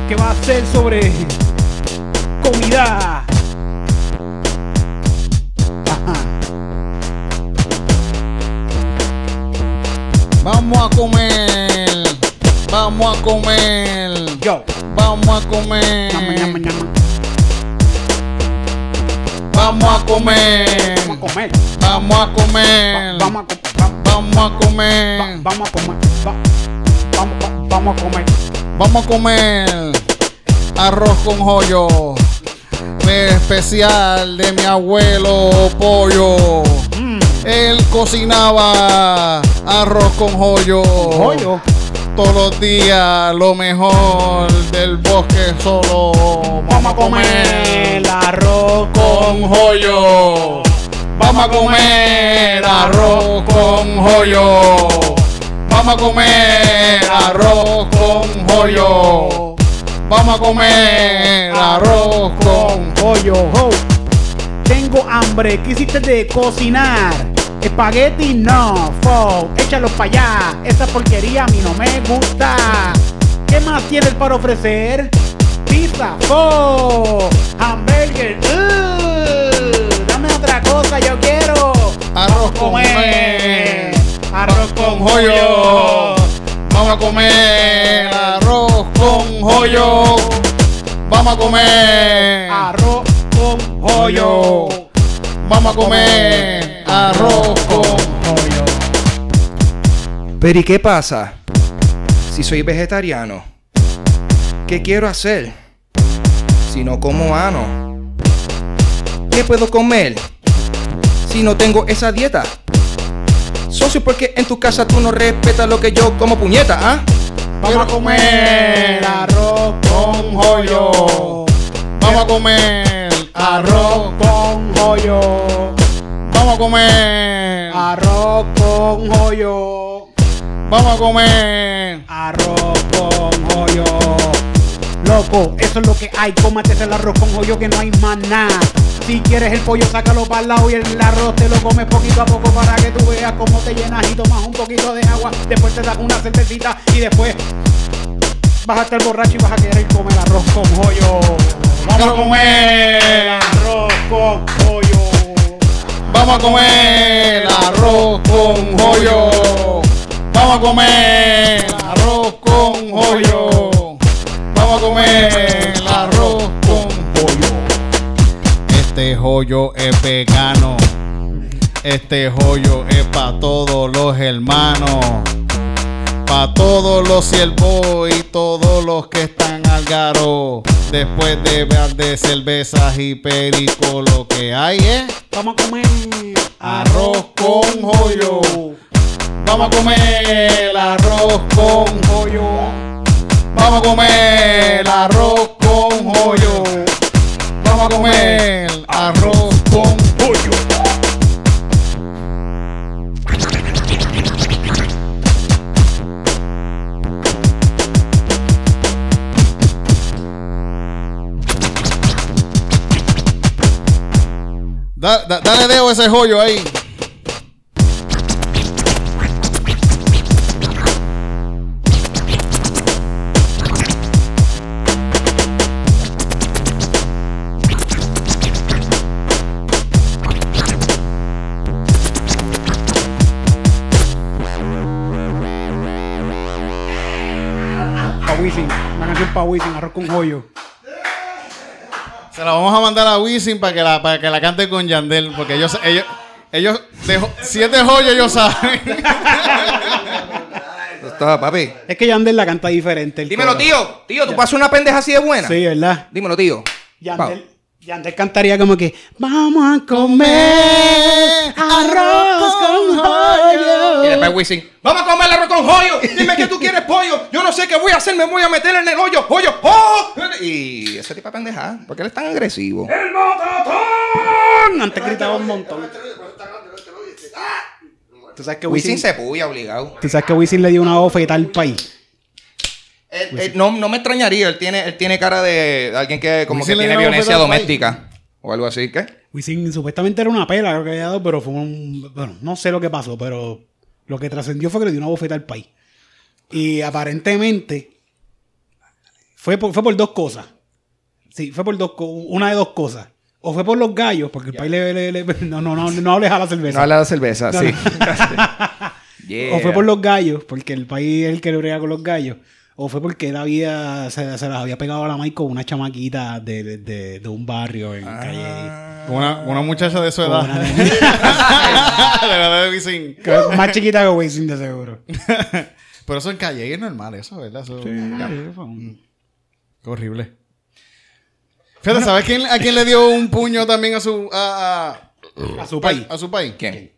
S1: que va a ser sobre comida.
S2: Vamos a comer. Vamos a comer.
S1: Yo.
S2: Vamos a comer. Vamos a comer.
S1: Vamos a comer.
S2: Vamos a comer.
S1: vamos a comer. Va-
S2: Vamos a comer.
S1: vamos a comer. Vamos, a
S2: arroz con joyo. Especial de mi abuelo pollo.
S1: Mm,
S2: Él cocinaba arroz con joyo.
S1: Pollo.
S2: Todos los días lo mejor del bosque solo.
S1: Vamos a comer arroz
S2: con joyo. Vamos a comer arroz con joyo. Vamos a comer arroz con joyo. Vamos a comer arroz con
S1: ho. Tengo hambre. ¿Qué hiciste de cocinar? Espagueti no. Fo. Échalo para allá. Esa porquería a mí no me gusta. ¿Qué más tienes para ofrecer? pizza, fo, hamburger, uh, dame otra cosa, yo quiero
S2: Arroz con
S1: comer
S2: me.
S1: arroz con
S2: joyo. Vamos a comer arroz con joyo. Vamos a comer
S1: arroz con pollo,
S2: Vamos a comer arroz con
S1: pollo.
S4: Pero ¿y qué pasa si soy vegetariano? ¿Qué quiero hacer si no como ano? ¿Qué puedo comer si no tengo esa dieta? Socio, porque en tu casa tú no respetas lo que yo como puñeta, ¿ah?
S1: Vamos a comer arroz con joyo.
S2: Vamos a comer
S1: Arroz con joyo.
S2: Vamos a comer
S1: Arroz con joyo.
S2: Vamos a comer
S1: Arroz con joyo. Loco, eso es lo que hay. Cómate el arroz con joyo que no hay más nada. Si quieres el pollo, sácalo para el lado y el arroz te lo comes poquito a poco para que tú veas cómo te llenas y tomas un poquito de agua. Después te das una cervecita y después vas a estar borracho y vas a querer comer arroz con joyo. Vamos a comer arroz.
S2: Vamos a comer arroz con joyo. Vamos a comer arroz con joyo. Vamos a comer arroz con joyo. Este joyo es vegano. Este joyo es para todos los hermanos. Para todos los siervos y todos los que están al garo. Después de ver de cervezas y perico, lo que hay es
S1: Vamos a comer
S2: Arroz con joyo. Vamos a comer arroz con joyo. Vamos a comer arroz con joyo. Vamos a comer arroz Da- da- dale dedo a ese joyo ahí.
S1: Pa' Wisin. Una canción pa' Wisin, arroz con joyo.
S2: Se la vamos a mandar a Wisin para que la, para que la cante con Yandel. Porque ellos, ellos, ellos de jo- siete joyos ellos saben.
S4: Está, papi.
S1: Es que Yandel la canta diferente. el
S4: Dímelo,
S1: coro.
S4: tío. Tío, ¿tú pasas una pendeja así de buena?
S1: Sí, ¿verdad?
S4: Dímelo, tío.
S1: Yandel, Yandel cantaría como que Vamos a comer arroz con
S4: Y
S1: joyo.
S4: después Wisin, vamos a comer arroz con joyo. Dime que tú quieres pollo. Yo no sé qué voy a hacer, me voy a meter en el hoyo. Hoyo, ¡oh! Y ese tipo de pendeja, ¿por qué él es tan agresivo?
S1: Antes gritaba un montón. ¿Tú sabes que
S4: Wisin
S1: Wisin,
S4: se puya obligado.
S1: ¿Tú sabes que Wisin le dio una bofeta al país?
S4: Él- no, no me extrañaría, él tiene, él tiene cara de alguien que como
S2: Wisin
S4: que tiene violencia doméstica. O algo así, ¿qué?
S1: Wisin supuestamente era una pela, creo que había dado, pero fue un. Bueno, no sé lo que pasó, pero lo que trascendió fue que le dio una bofeta al país. Y aparentemente fue por, fue por dos cosas. Sí, fue por dos una de dos cosas. O fue por los gallos, porque el país le, le- le- no, no, no, no hables a la cerveza.
S4: No habla de cerveza,
S1: No,
S4: sí.
S1: no.
S4: Yeah.
S1: O fue por los gallos, porque el país es el que le brega con los gallos. O fue porque él había, se, se las había pegado a la maíz con una chamaquita de, de, de- de un barrio en calle.
S2: Una, una muchacha de su edad.
S1: una
S2: de la edad de Wisin.
S1: Más chiquita que Wisin, de seguro.
S2: Pero eso en calle es normal, eso, ¿verdad? Eso- Qué horrible. Fíjate, ¿sabes quién, a quién le dio un puño también a su a, a-
S1: A su país.
S2: a su país?
S4: ¿Quién?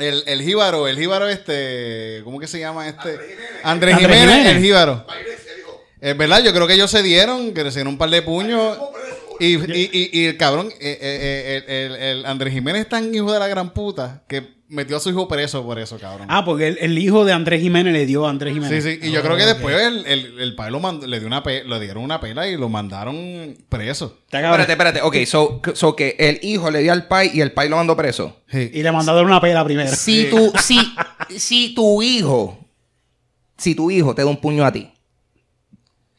S2: El, el jíbaro, el jíbaro este, ¿cómo que se llama este? Andrés
S1: Andrés
S2: Jiménez,
S1: Jiménez.
S2: el jíbaro. Es verdad, yo creo que ellos se dieron, que dieron un par de puños. Y, y, y, y el cabrón, eh, eh, eh, el, el- el Andrés Jiménez es tan hijo de la gran puta que metió a su hijo preso por eso, cabrón.
S1: Ah, porque el, el hijo de Andrés Jiménez le dio a Andrés
S2: Sí,
S1: Jiménez.
S2: sí, y yo
S1: Oh,
S2: creo que después el, el, el padre lo mandó- le, dio una pe- le dieron una pela y lo mandaron preso.
S4: Espérate, espérate. Ok, so, so que el hijo le dio al pai y el pai lo mandó preso.
S2: Sí.
S1: Y le mandaron una pela primero.
S4: Si tu, si, si tu hijo, si tu hijo te da un puño a ti,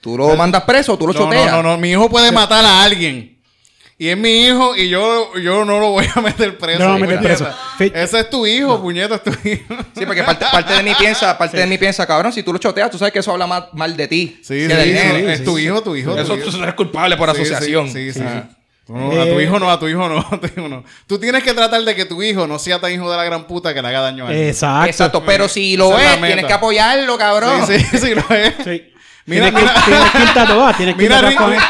S4: Tú lo mandas preso, tú lo
S2: No,
S4: choteas.
S2: no, no, no, mi hijo puede matar a alguien. Y es mi hijo y yo, yo no lo voy a meter preso.
S1: No lo voy a meter
S2: puñeta.
S1: preso.
S2: Ese es tu hijo, puñeta, es tu hijo.
S4: Sí, porque parte, parte de mí piensa, parte de mí piensa, cabrón, si tú lo choteas, tú sabes que eso habla mal, mal de ti.
S2: Sí, sí, es tu hijo, tu hijo. tu
S4: Eso tú eres culpable por
S2: Sí, sí,
S4: asociación.
S2: Sí, sí. No, a tu
S1: Eh,
S2: hijo no, a tu hijo no, a tu hijo no. Tú tienes que tratar de que tu hijo no sea tan hijo de la gran puta que le haga daño a él.
S1: Exacto.
S4: Exacto, pero si lo
S2: Esa es
S4: tienes que apoyarlo, cabrón.
S2: Sí, sí, sí, lo es.
S1: Sí.
S2: Mira,
S1: tienes, que,
S2: mira.
S1: tienes que irte a todas, tienes que
S2: Mira,
S1: a
S2: Ricky,
S1: todas.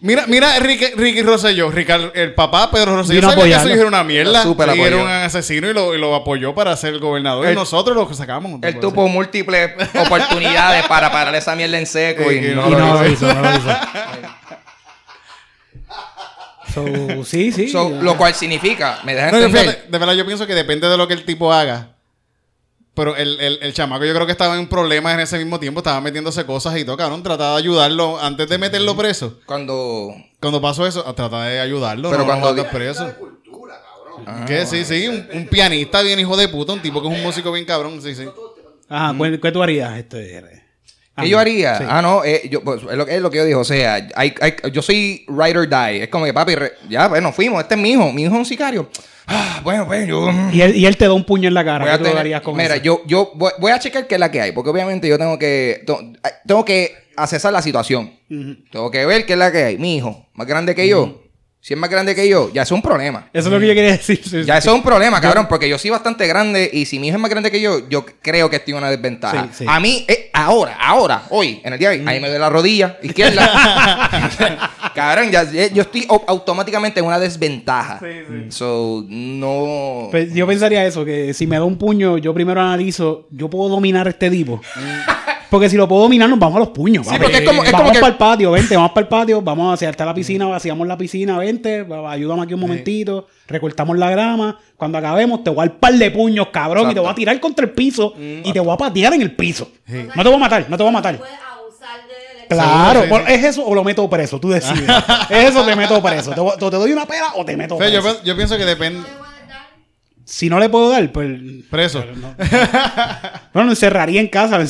S2: mira, mira Ricky, Ricky Rosselló, Ricardo, el papá Pedro Rosselló
S1: Vino
S2: sabía que su hijo era una mierda.
S4: Lo súper
S2: Sí, era un asesino y lo, y lo apoyó para ser gobernador. y
S4: Él-
S2: nosotros lo sacamos.
S4: Él tuvo múltiples oportunidades para parar esa mierda en seco y
S2: que
S4: no,
S1: Y
S4: lo
S1: no lo
S4: hizo.
S1: hizo, no lo hizo. So, sí, sí.
S4: So, lo cual significa, me deja
S2: No, yo,
S4: entender.
S2: fíjate, de verdad, yo pienso que depende de lo que el tipo haga. Pero el, el, el chamaco yo creo que estaba en problemas en ese mismo tiempo, estaba metiéndose cosas y todo, cabrón. Trataba de ayudarlo antes de meterlo preso.
S4: Cuando
S2: Cuando pasó eso, trataba de ayudarlo.
S4: Pero
S2: no
S4: cuando
S2: lo preso.
S5: Cultura, cabrón.
S2: ¿Qué? Sí, sí, un, un pianista bien hijo de puta, un tipo que es un músico bien cabrón, sí, sí.
S1: Ajá, ¿qué, qué tú harías? Este,
S4: ¿Qué yo haría?
S1: Sí.
S4: Ah, no, eh, yo, pues, es, lo, es lo que yo digo. O sea, hay- hay- yo soy ride or die. Es como que, papi, re- ya, bueno, fuimos. Este es mi hijo. Mi hijo es un sicario. Ah, bueno, pues yo... mm,
S1: Y él, y él te da un puño en la cara.
S4: voy a
S1: ¿Qué tú
S4: tener-
S1: harías con
S4: mira,
S1: eso?
S4: yo, yo voy, voy a checar qué es la que hay. Porque obviamente yo tengo que... Tengo que accesar la situación. Tengo que ver qué es la que hay. Mi hijo, más grande que yo. Si es más grande que yo, ya es un problema.
S1: Eso es lo que yo quería decir. sí,
S4: Ya
S1: sí.
S4: eso es un problema, cabrón, porque yo soy bastante grande y si mi hijo es más grande que yo, yo creo que estoy en una desventaja.
S1: Sí, sí.
S4: A mí, eh, ahora, ahora, hoy, en el día de hoy, ahí me duele la rodilla izquierda. cabrón, ya, yo estoy au- automáticamente en una desventaja. So, no...
S1: Pues yo pensaría eso, que si me da un puño, yo primero analizo, yo puedo dominar a este tipo. Porque si lo puedo dominar, nos vamos a los puños.
S4: Sí,
S1: vamos.
S4: porque es como- es
S1: vamos
S4: como que-
S1: para el patio, vente, vamos para el patio, vamos hacia hasta la piscina, vaciamos la piscina, vente, ayúdame aquí un momentito, recortamos la grama. Cuando acabemos, te voy a dar par de puños, cabrón, y te voy a tirar contra el piso y te voy a patear en el piso.
S2: Sí.
S1: No te voy a matar, no te voy a matar. Claro,
S2: Sí, sí,
S1: por-
S2: sí.
S1: es eso o lo meto preso, tú decides. es eso o te meto preso. Te, te doy una pera o te meto
S2: yo,
S1: preso.
S2: pe- yo pienso que depende...
S6: ¿No le puedes dar?
S1: Si no le puedo dar, pues.
S2: Preso.
S1: Bueno, lo encerraría en casa,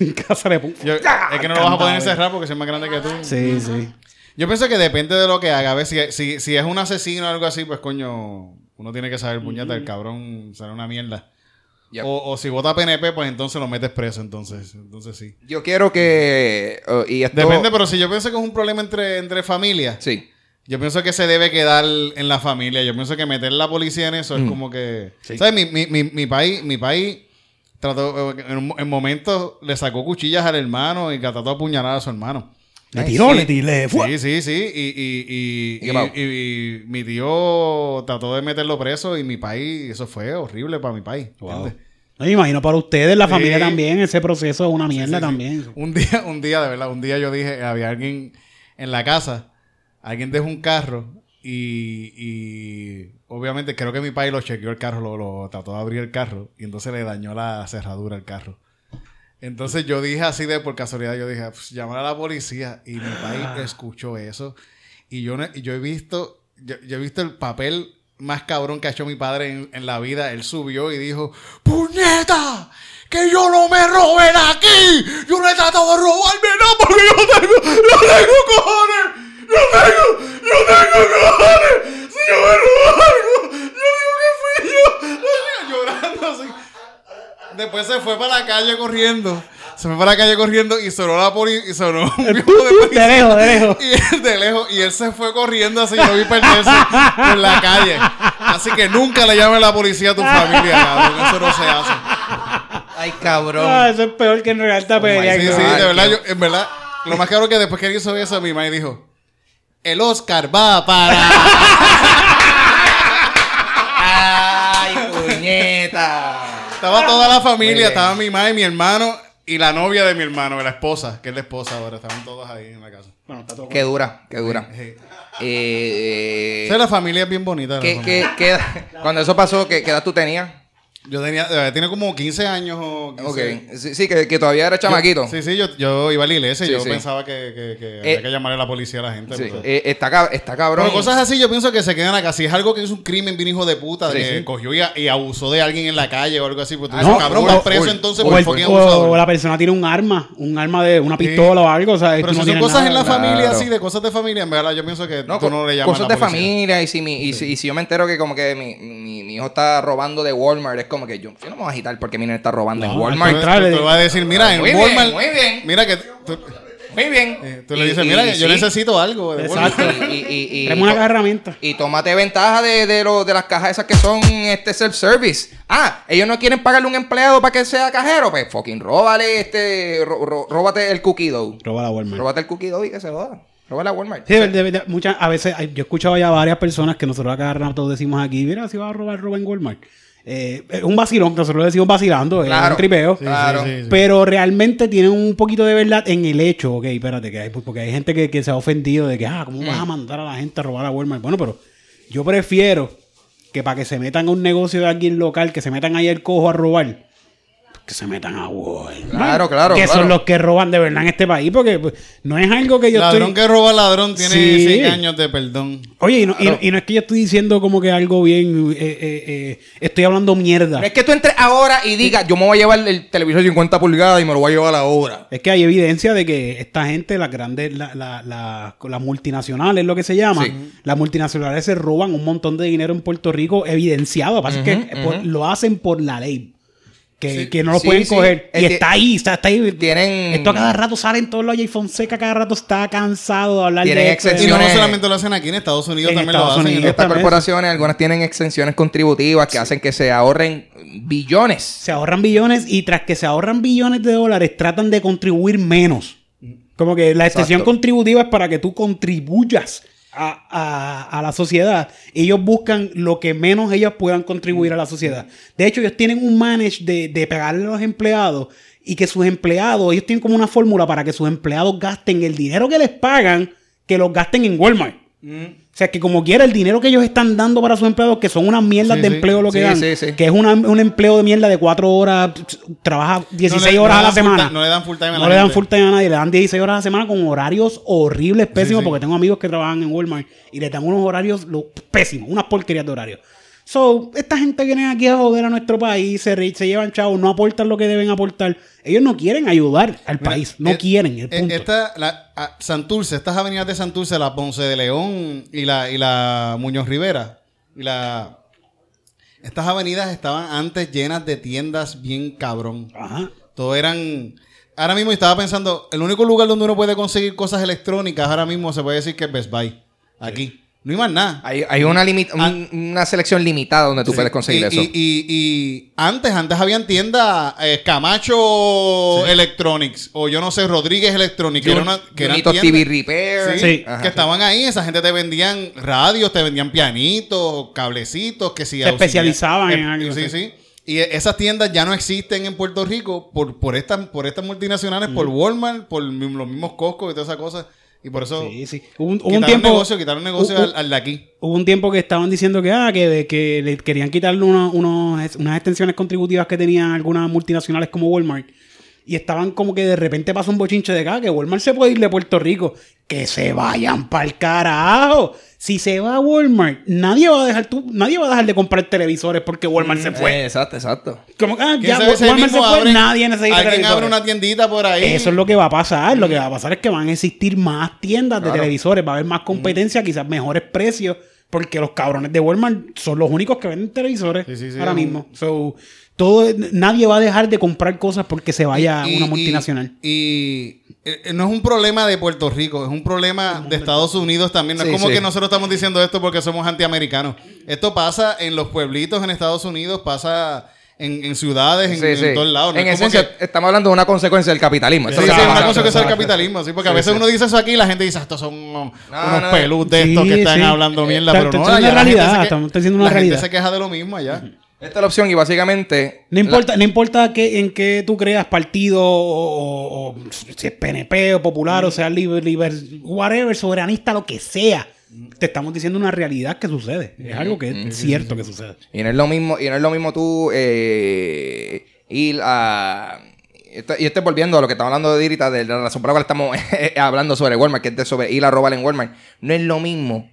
S1: en casa de pu-
S2: Yo-
S1: ¡Ah!
S2: es que no lo vas a poder encerrar porque soy más grande que tú.
S1: Sí, sí.
S2: Yo pienso que depende de lo que haga. A ver, si, si, si es un asesino o algo así, pues coño, uno tiene que saber, puñeta, el cabrón será una mierda.
S4: Yep.
S2: O, o si vota PNP, pues entonces lo metes preso, entonces. Entonces sí.
S4: Yo quiero que... uh, y esto...
S2: Depende, pero si yo pienso que es un problema entre, entre familias,
S4: Sí.
S2: Yo pienso que se debe quedar en la familia. Yo pienso que meter la policía en eso es como que... ¿Sabes? Mi, mi, mi, mi país... Mi país Trató, en, en momentos le sacó cuchillas al hermano y trató de apuñalar a su hermano.
S1: Le tiró,
S4: sí.
S1: le tiró, le fue.
S2: Sí, sí, sí. Y, y, y,
S4: ¿Y qué
S2: y-
S4: pasó?
S2: y- y mi tío trató de meterlo preso y mi país, eso fue horrible para mi país.
S1: No, me imagino para ustedes, la
S2: Sí.
S1: familia también, ese proceso es una mierda también.
S2: Un día, un día, de verdad, un día yo dije, había alguien en la casa, alguien dejó un carro y, y obviamente creo que mi país lo chequeó el carro, lo, lo trató de abrir el carro y entonces le dañó la cerradura al carro. Entonces yo dije así de por casualidad, yo dije, pues, llamar a la policía y mi país escuchó eso y yo, no- yo he visto, yo, yo he visto el papel más cabrón que ha hecho mi padre en, en la vida. Él subió y dijo, ¡Puñeta! ¡Que yo no me roben aquí! ¡Yo no he tratado de robarme nada porque yo tengo, yo tengo cojones! ¡Yo tengo, yo tengo cojones! ¡Si yo me robo algo! ¡Yo digo que fui yo! Llorando así. Después se fue para la calle corriendo. Se fue para la calle corriendo y sonó la policía. Y sonó un viejo de
S1: De
S2: policía.
S1: lejos, de lejos.
S2: Y él de lejos. Y él se fue corriendo así. Yo vi perderse por la calle. Así que nunca le llame a la policía a tu familia, cabrón. Eso no se hace.
S4: Ay, cabrón.
S1: Ah, eso es peor que en realidad pelea.
S2: Sí, sí, de verdad. Yo, en verdad, lo más cabrón que después que él hizo eso, mi madre dijo: El Oscar va para.
S4: Ay, puñeta.
S2: Estaba toda la familia, estaba mi madre, mi hermano y la novia de mi hermano, la esposa, que es la esposa ahora. Estaban todos ahí en la casa.
S1: Bueno, está todo
S4: Qué dura, qué dura.
S2: Sí.
S4: Eh,
S2: Esa la familia es bien bonita.
S4: ¿qué, qué, qué- cuando eso pasó, ¿qué, qué edad tú tenías?
S2: Yo tenía, eh, tiene como 15 años o 15.
S4: Ok. Sí, sí, que, que todavía era chamaquito.
S2: Sí, sí, yo, yo iba a la iglesia y
S4: Sí,
S2: yo
S4: sí.
S2: pensaba que, que, que
S4: Eh,
S2: había que llamarle a la policía a la gente.
S4: Sí, eh, está, cab- está cabrón.
S2: Pero cosas así yo pienso que se quedan acá. Si es algo que es un crimen bien hijo de puta,
S4: Sí,
S2: que
S4: sí.
S2: cogió y, abusó de alguien en la calle o algo así, pues tú
S4: Ah,
S2: dices,
S4: no,
S2: cabrón, preso entonces
S1: O,
S2: por
S1: el-
S2: fucking
S1: o-
S2: abusador.
S1: o la persona tiene un arma, un arma de una pistola o algo, o sea,
S2: Pero
S1: tú
S2: si
S1: no
S2: son cosas
S1: nada.
S2: en la familia así, de cosas de familia, en verdad yo pienso que
S4: No,
S2: tú no le llamas
S4: cosas
S2: a la
S4: de
S2: policía.
S4: familia y si, mi, y, si, y si yo me entero que como que mi, hijo está robando de Walmart, es como que yo, yo no me voy a agitar porque mi nene está robando en Walmart.
S2: Tú, tú vas a decir, mira, en
S4: Muy bien,
S2: Walmart,
S4: muy bien.
S2: mira que tú,
S4: Muy bien.
S2: eh, tú le dices,
S4: y-
S2: mira,
S4: y
S2: yo
S4: sí.
S2: necesito algo de Walmart.
S1: Exacto.
S4: Y, y, y, y-
S1: Traemos una herramientas.
S4: y tómate ventaja de, de, lo- de las cajas esas que son este self-service. Ah, ellos no quieren pagarle a un empleado para que sea cajero. Pues fucking róbale este, ro- ro- róbate el cookie dough.
S1: Roba la Walmart.
S4: Róbate el cookie dough y que se joda. Róbale a Walmart.
S1: Sí, de, de- de- muchas, a veces yo he escuchado ya varias personas que nosotros acá rato decimos aquí, mira, si vas a robar, roba en Walmart. Eh, es un vacilón, que nosotros lo decimos vacilando, es
S4: Claro.
S1: un tripeo.
S2: Sí,
S4: Claro.
S2: sí, sí, sí.
S1: Pero realmente tienen un poquito de verdad en el hecho, ok, espérate, que hay, porque hay gente que, que se ha ofendido de que, ah, ¿cómo
S2: Mm.
S1: vas a mandar a la gente a robar a Walmart? Bueno, pero yo prefiero que para que se metan a un negocio de alguien local, que se metan ahí el cojo a robar, que se metan a Walmart.
S4: Claro, claro,
S1: Que
S4: claro.
S1: son los que roban de verdad en este país, porque pues, no es algo que yo
S2: ladrón
S1: estoy...
S2: que roba ladrón tiene
S1: Sí.
S2: 6 años de perdón.
S1: Oye, y no, y no- y no es que yo estoy diciendo como que algo bien, eh, eh, eh, estoy hablando mierda.
S4: Es que tú entres ahora y digas, yo me voy a llevar el televisor de 50 pulgadas y me lo voy a llevar ahora.
S1: Es que hay evidencia de que esta gente, las grandes, la- la- la- las multinacionales, lo que se llama,
S4: Sí.
S1: las multinacionales se roban un montón de dinero en Puerto Rico evidenciado. Lo que pasa es que por- lo hacen por la ley. Que, que no lo
S4: Sí,
S1: pueden
S4: sí.
S1: coger. Y está ahí, está, está ahí.
S4: tienen-
S1: Esto a cada rato sale en todos los Jay Fonseca, cada rato está cansado de hablar
S4: Tienen
S1: de.
S2: Y no, solamente lo hacen aquí, en Estados Unidos
S1: En
S2: también
S1: Estados
S2: lo hacen.
S4: Estas corporaciones, algunas tienen exenciones contributivas que hacen que se ahorren billones.
S1: se ahorran billones y tras que se ahorran billones de dólares tratan de contribuir menos. Como que la extensión
S4: Exacto.
S1: contributiva es para que tú contribuyas a, a- a la sociedad. Ellos buscan lo que menos ellos puedan contribuir a la sociedad. De hecho, ellos tienen un manage de, de pegarle a los empleados y que sus empleados, ellos tienen como una fórmula para que sus empleados gasten el dinero que les pagan, que los gasten en Walmart. O sea, que como quiera, el dinero que ellos están dando para sus empleados, que son unas mierdas
S2: Sí,
S1: de
S2: sí.
S1: empleo lo que
S4: Sí,
S1: dan, que es una- un empleo de mierda de cuatro horas, trabaja 16
S2: No le-
S1: horas
S2: no
S1: a la semana.
S2: no le dan full time a la
S1: No le dan full time a nadie, le dan 16 horas a la semana con horarios horribles, pésimos, porque tengo amigos que trabajan en Walmart y les dan unos horarios pésimos, unas porquerías de horarios. So, esta gente viene aquí a joder a nuestro país, se, se llevan chavos, no aportan lo que deben aportar. Ellos no quieren ayudar al
S2: Mira,
S1: país, no
S2: eh,
S1: quieren, el
S2: eh,
S1: punto.
S2: Esta, la, a- Santurce, estas avenidas de Santurce, la Ponce de León y la, y la Muñoz Rivera. Y la, estas avenidas estaban antes llenas de tiendas bien cabrón.
S1: Ajá.
S2: Todo eran. Ahora mismo estaba pensando, el único lugar donde uno puede conseguir cosas electrónicas ahora mismo se puede decir que es Best Buy. Aquí. No hay más nada.
S4: Hay, hay una, limit- un- una selección limitada donde tú
S2: Sí.
S4: puedes conseguir
S2: y,
S4: eso.
S2: Y, y- y antes, antes habían tiendas eh, Camacho Electronics o yo no sé, Rodríguez Electronics, que, era una, que eran tiendas-
S4: TV Repair.
S2: Sí,
S1: Sí.
S4: Ajá,
S2: que
S4: sí.
S2: estaban ahí, esa gente te vendían radios, te vendían pianitos, cablecitos, que si
S1: Se especializaban en algo,
S2: Sí,
S1: sí.
S2: sí. Y e- esas tiendas ya no existen en Puerto Rico por, por estas por estas multinacionales, por Walmart, por los mismos Costco y todas esas cosas. Y por eso
S1: Sí, sí. Hubo un, un tiempo.
S2: negocio, quitaron negocio al, al de aquí.
S1: Hubo un tiempo que estaban diciendo que, ah, que, que le querían quitarle unos- unos- unas extensiones contributivas que tenían algunas multinacionales como Walmart. Y estaban como que de repente pasó un bochinche de acá, que Walmart se puede ir de Puerto Rico. Que se vayan para el carajo. Si se va a Walmart, nadie va a dejar tú, nadie va a dejar de comprar televisores porque Walmart se fue.
S4: Eh, exacto, exacto.
S1: Como que, ah,
S2: ¿Quién
S1: ya Walmart se fue,
S2: abren-
S1: nadie necesita
S2: Alguien
S1: televisores.
S2: abre una tiendita por ahí.
S1: Eso es lo que va a pasar. Lo que va a pasar es que van a existir más tiendas de televisores, va a haber más competencia, quizás mejores precios, porque los cabrones de Walmart son los únicos que venden televisores
S2: Sí, sí, sí,
S1: ahora mismo. So, todo, nadie va a dejar de comprar cosas porque se vaya
S2: Y-
S1: una multinacional.
S2: Y, eh, no es un problema de Puerto Rico, es un problema de Estados Unidos también. No
S4: Sí,
S2: es como
S4: sí.
S2: que nosotros estamos diciendo esto porque somos antiamericanos. Esto pasa en los pueblitos en Estados Unidos, pasa en, en ciudades, en,
S4: Sí,
S2: en
S4: sí.
S2: todos lados. No
S4: en
S2: es
S4: esencia,
S2: que-
S4: estamos hablando de una consecuencia del capitalismo.
S2: Sí, sí,
S4: es está
S2: una
S4: pasando.
S2: cosa que es el
S1: exacto.
S2: capitalismo, ¿sí? porque a veces
S4: sí.
S2: uno dice eso aquí y la gente dice, estos son unos,
S4: No,
S2: unos
S4: no,
S2: pelus de estos que están
S1: sí.
S2: hablando mierda,
S1: Está-
S2: pero
S1: está
S2: no,
S1: diciendo
S2: allá
S1: una realidad,
S2: se que-
S1: estamos diciendo una
S2: la
S1: realidad.
S2: gente se queja de lo mismo allá.
S4: Esta es la opción y básicamente...
S1: No importa, no importa que, en qué tú creas partido o, o- o si es PNP o popular o sea liber, liber- whatever, soberanista, lo que sea. te estamos diciendo una realidad que sucede. Es algo que es cierto que sucede.
S4: Y no es lo mismo, y no es lo mismo tú eh, ir a. Y estoy volviendo a lo que estamos hablando de ahorita, de la razón por la cual estamos hablando sobre Walmart, que es de sobre ir a robar en Walmart. No es lo mismo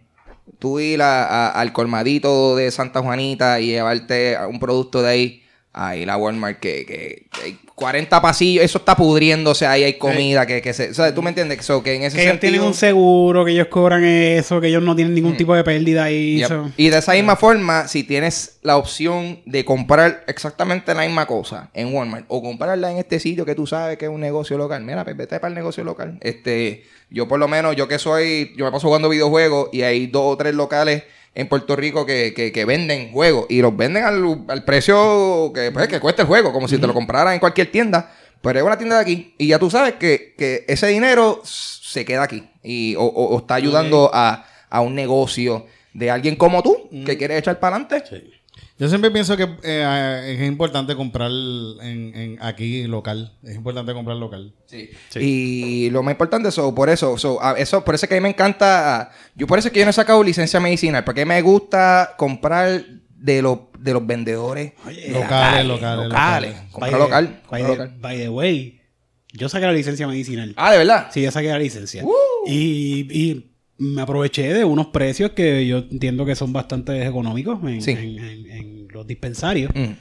S4: tú ir a- a- al colmadito de Santa Juanita y llevarte un producto de ahí a ir a Walmart que, que- que hay 40 pasillos, eso está pudriéndose ahí, hay comida que, que se... O sea, ¿tú me entiendes? So, que en ese
S1: Que ellos
S4: sentido...
S1: tienen un seguro, que ellos cobran eso, que ellos no tienen ningún tipo de pérdida ahí.
S4: Yep.
S1: so.
S4: Y de esa misma forma, si tienes la opción de comprar exactamente la misma cosa en Walmart o comprarla en este sitio que tú sabes que es un negocio local, mira, pues vete para el negocio local. Este, yo por lo menos, yo que soy, yo me paso jugando videojuegos y hay dos o tres locales en Puerto Rico que, que- que venden juegos y los venden al, al precio que, pues, que cuesta el juego, como si te lo compraras en cualquier tienda. Pero es una tienda de aquí y ya tú sabes que, que ese dinero se queda aquí y, o, o- o está ayudando a, a un negocio de alguien como tú que quiere echar para adelante.
S2: Yo siempre pienso que eh, es importante comprar en, en aquí local. Es importante comprar local.
S4: Y lo más importante, so, por eso, so, a- eso, por eso es que a mí me encanta. Yo por eso es que yo no he sacado licencia medicinal, porque me gusta comprar de los de los vendedores
S1: Oye,
S2: Locales, locales,
S4: locales.
S1: By
S4: Comprar local.
S1: By,
S4: comprar
S1: the,
S4: local.
S1: by the way, yo saqué la licencia medicinal.
S4: Ah, de verdad.
S1: Sí, yo saqué la licencia.
S4: Uh.
S1: Y, y me aproveché de unos precios que yo entiendo que son bastante económicos en,
S4: Sí.
S1: en- en- en los dispensarios.
S4: Mm.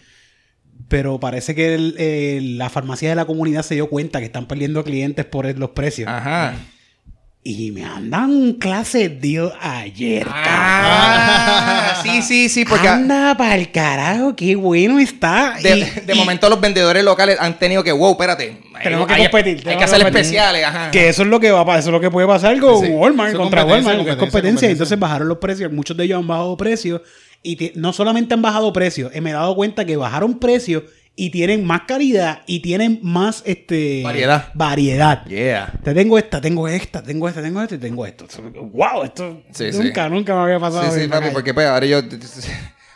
S1: Pero parece que el- el- la farmacia de la comunidad se dio cuenta que están perdiendo clientes por los precios.
S4: Ajá.
S1: Y me andan un clase deal ayer.
S4: Ah, sí, sí, sí, porque
S1: Anda para el carajo, qué bueno está.
S4: de,
S1: Y-
S4: de
S1: y-
S4: momento los vendedores locales han tenido que, wow, espérate.
S1: Tenemos que
S4: hay,
S1: competir,
S4: Hay
S1: tenemos
S4: que hacer
S1: competir.
S4: especiales, ajá.
S1: Que eso es lo que va a pasar, eso es lo que puede pasar con
S2: Sí,
S1: Walmart, contra
S2: competencia,
S1: Walmart, que es
S2: competencia,
S1: competencia.
S2: competencia.
S1: Entonces bajaron los precios, muchos de ellos han bajado precios. Y no solamente han bajado precios, eh, me he dado cuenta que bajaron precios y tienen más calidad y tienen más este
S4: Variedad.
S1: variedad.
S4: Yeah.
S1: Te tengo esta, tengo esta, tengo esta, tengo esta y tengo esto. ¡Wow! Esto
S4: Sí, sí.
S1: nunca, nunca me había pasado.
S4: Sí, sí, papi, porque pues, ahora yo.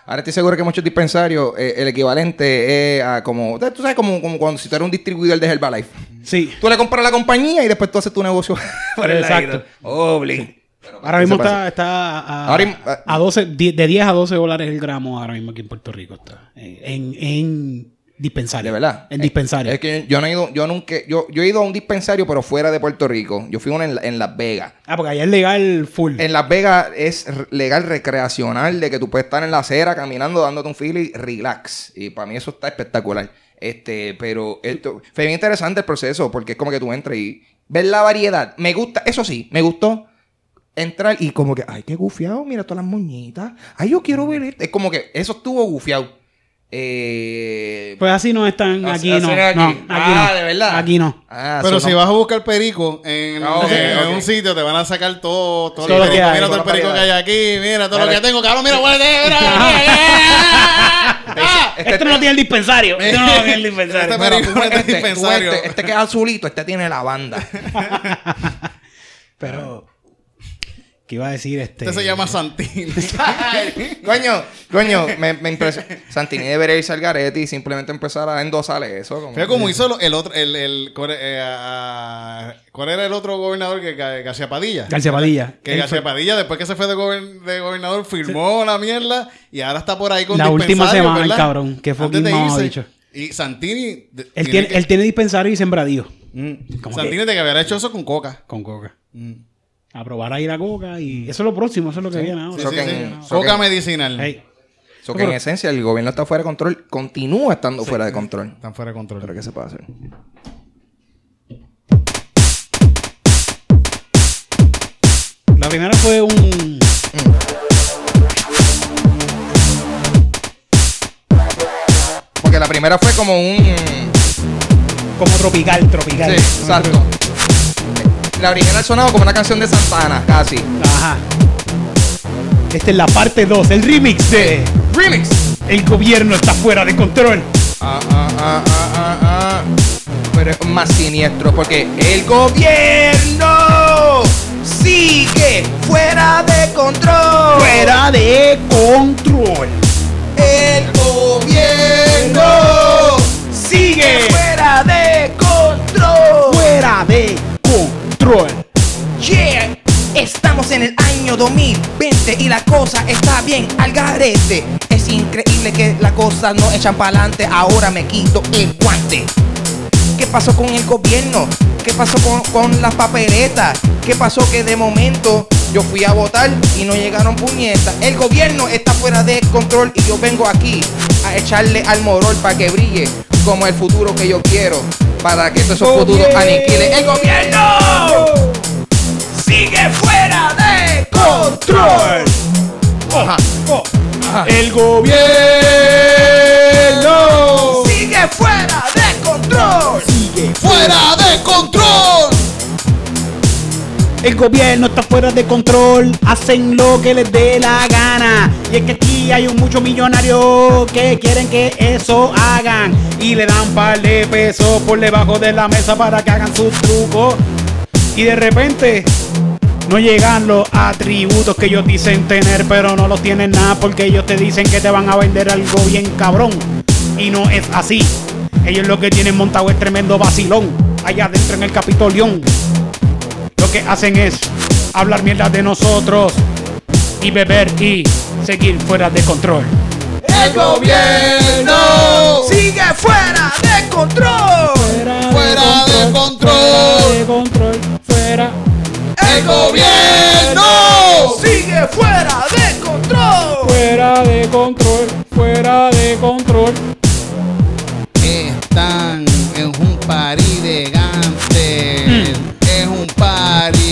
S4: Ahora estoy seguro que muchos dispensarios, eh, el equivalente es a como. Tú sabes, como, como cuando si tú eres un distribuidor de Herbalife.
S1: Sí.
S4: Tú le compras a la compañía y después tú haces tu negocio. por el
S1: Exacto.
S4: Obli.
S1: Ahora mismo está, está a,
S4: Ahora
S1: a 12, die- de 10 a 12 dólares el gramo ahora mismo aquí en Puerto Rico está. eh, En, en dispensario.
S4: De verdad.
S1: En dispensario.
S4: Es que yo no he ido, yo nunca, yo, yo he ido a un dispensario, pero fuera de Puerto Rico. Yo fui a uno en, en Las Vegas.
S1: Ah, porque allá es legal full.
S4: En Las Vegas es legal recreacional de que tú puedes estar en la acera caminando, dándote un feel y relax. Y para mí eso está espectacular. Este, pero esto fue bien interesante el proceso porque es como que tú entras y ves la variedad. Me gusta, eso sí, me gustó entrar y como que, ay, qué gufiado, mira todas las moñitas. Ay, yo quiero ver esto. Es como que eso estuvo gufiado. Eh,
S1: Pues así no están
S4: así-
S1: aquí,
S4: así
S1: no.
S4: no es aquí.
S1: no, aquí
S4: Ah,
S1: no.
S4: ¿de verdad?
S1: Aquí no.
S4: ah,
S2: Pero si
S4: no-
S2: vas a buscar perico en,
S4: Ah,
S2: en un sitio, te van a sacar todo, todo
S1: Sí,
S2: el
S1: todo lo que hay.
S2: Mira todo el perico que hay aquí, mira todo lo que tengo, cabrón, mira, huele, mira, mira.
S4: Este-
S1: Esto no tiene el dispensario. Esto no tiene el dispensario.
S2: Este perico
S4: tú, este, tú,
S2: dispensario.
S4: este, este que es azulito, este tiene la banda.
S1: Pero, ¿qué iba a decir este?
S2: Este se llama Santín.
S4: coño, coño, me, me impresiona. Santini debería irse al garete y simplemente empezar a endosarle eso. Como,
S2: Fue como hizo el otro, el, el, ¿cuál, eh, ¿cuál era el otro gobernador que Ga- García Padilla?
S1: García Padilla.
S2: Que García
S1: fue-
S2: Padilla, después que se fue de, gober- de gobernador, firmó la mierda y ahora está por ahí con
S1: La última semana, el
S2: ¿verdad?
S1: cabrón, que fue
S2: irse.
S1: mamadicho.
S2: Y Santini...
S1: Él tiene,
S2: que-
S1: él tiene dispensario y sembradío.
S2: Mm. Santini
S1: que-
S2: de que haber hecho eso con coca.
S1: Con coca.
S2: Mm.
S1: A probar a ir a coca y eso es lo próximo, eso es lo que viene ahora.
S2: Sí,
S4: So
S2: sí,
S4: que
S2: sí.
S4: en- so
S2: Coca medicinal.
S1: Ey,
S4: So que en esencia el gobierno está fuera de control, continúa estando fuera de control.
S2: Están fuera de control.
S4: Pero ¿qué se puede hacer?
S1: La primera fue un.
S4: Porque la primera fue como un...
S1: Como tropical, tropical.
S4: Sí, exacto. La original sonaba como una canción de Santana, casi.
S1: Ajá. Esta es la parte 2, el remix de
S4: Remix.
S1: El gobierno está fuera de control.
S4: Ah, ah, ah, ah, ah, ah. Pero es más siniestro porque el gobierno sigue fuera de control.
S1: Fuera de control.
S4: El gobierno sigue fuera de control.
S1: Fuera de
S4: Yeah, estamos en el año 2020 y la cosa está bien al garete. Es increíble que las cosas no echan para adelante. Ahora me quito el guante. ¿Qué pasó con el gobierno? ¿Qué pasó con, con las papeletas? ¿Qué pasó que de momento yo fui a votar y no llegaron puñetas? El gobierno está fuera de control y yo vengo aquí a echarle al morol para que brille como el futuro que yo quiero. Para que todos esos futuros aniquilen. ¡El gobierno! ¡Sigue fuera de control!
S1: El gobierno. El gobierno está fuera de control, hacen lo que les dé la gana. Y es que aquí hay un mucho millonario que quieren que eso hagan. Y le dan par de pesos por debajo de la mesa para que hagan sus trucos. Y de repente no llegan los atributos que ellos dicen tener, pero no los tienen nada porque ellos te dicen que te van a vender algo bien cabrón. Y no es así. Ellos lo que tienen montado es tremendo vacilón allá adentro en el Capitolión lo que hacen es hablar mierda de nosotros y beber y seguir fuera de control.
S2: ¡El gobierno!
S4: ¡Sigue fuera de control!
S2: ¡Fuera de control!
S1: de control, fuera.
S2: ¡El gobierno!
S4: ¡Sigue fuera de control!
S1: Fuera de control, fuera de control.
S2: Están en un party de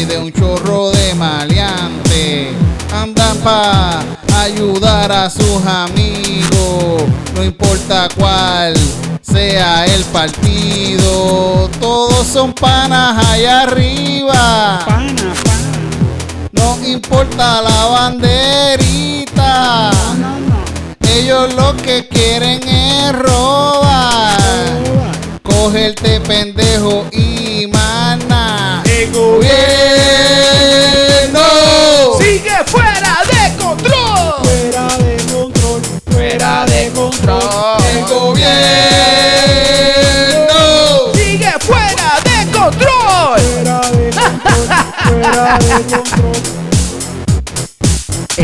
S2: de un chorro de maleantes. Andan pa' ayudar a sus amigos. No importa cuál sea el partido. Todos son panas allá arriba.
S1: Pana, pana.
S2: No importa la banderita.
S1: No, no.
S2: Ellos lo que quieren es robar. Cogerte pendejo y mana.
S1: El
S2: Gobierno.
S4: ¡Sigue fuera de control!
S1: Fuera de control, fuera de control.
S2: El gobierno.
S4: ¡Sigue fuera de control!
S1: Fuera de control, fuera de control.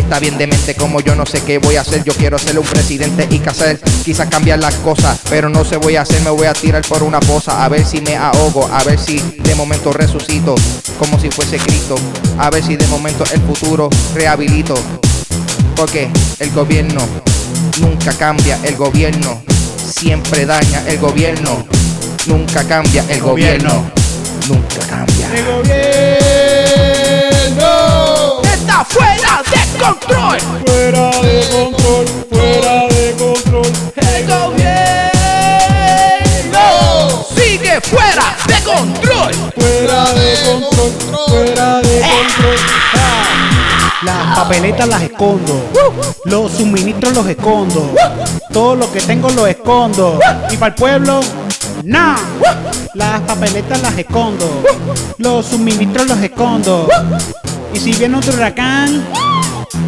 S4: Está bien demente como yo no sé qué voy a hacer. Yo quiero ser un presidente y que hacer, quizás cambiar las cosas, pero no se voy a hacer. Me voy a tirar por una poza a ver si me ahogo, a ver si de momento resucito como si fuese Cristo, a ver si de momento el futuro rehabilito. Porque el gobierno nunca cambia, el gobierno siempre daña, el gobierno nunca cambia, el gobierno nunca cambia. Control,
S1: fuera de control. Las papeletas las escondo, los suministros los escondo, todo lo que tengo lo escondo. Y para el pueblo, nada. Las papeletas las escondo, los suministros los escondo. Y si viene otro huracán,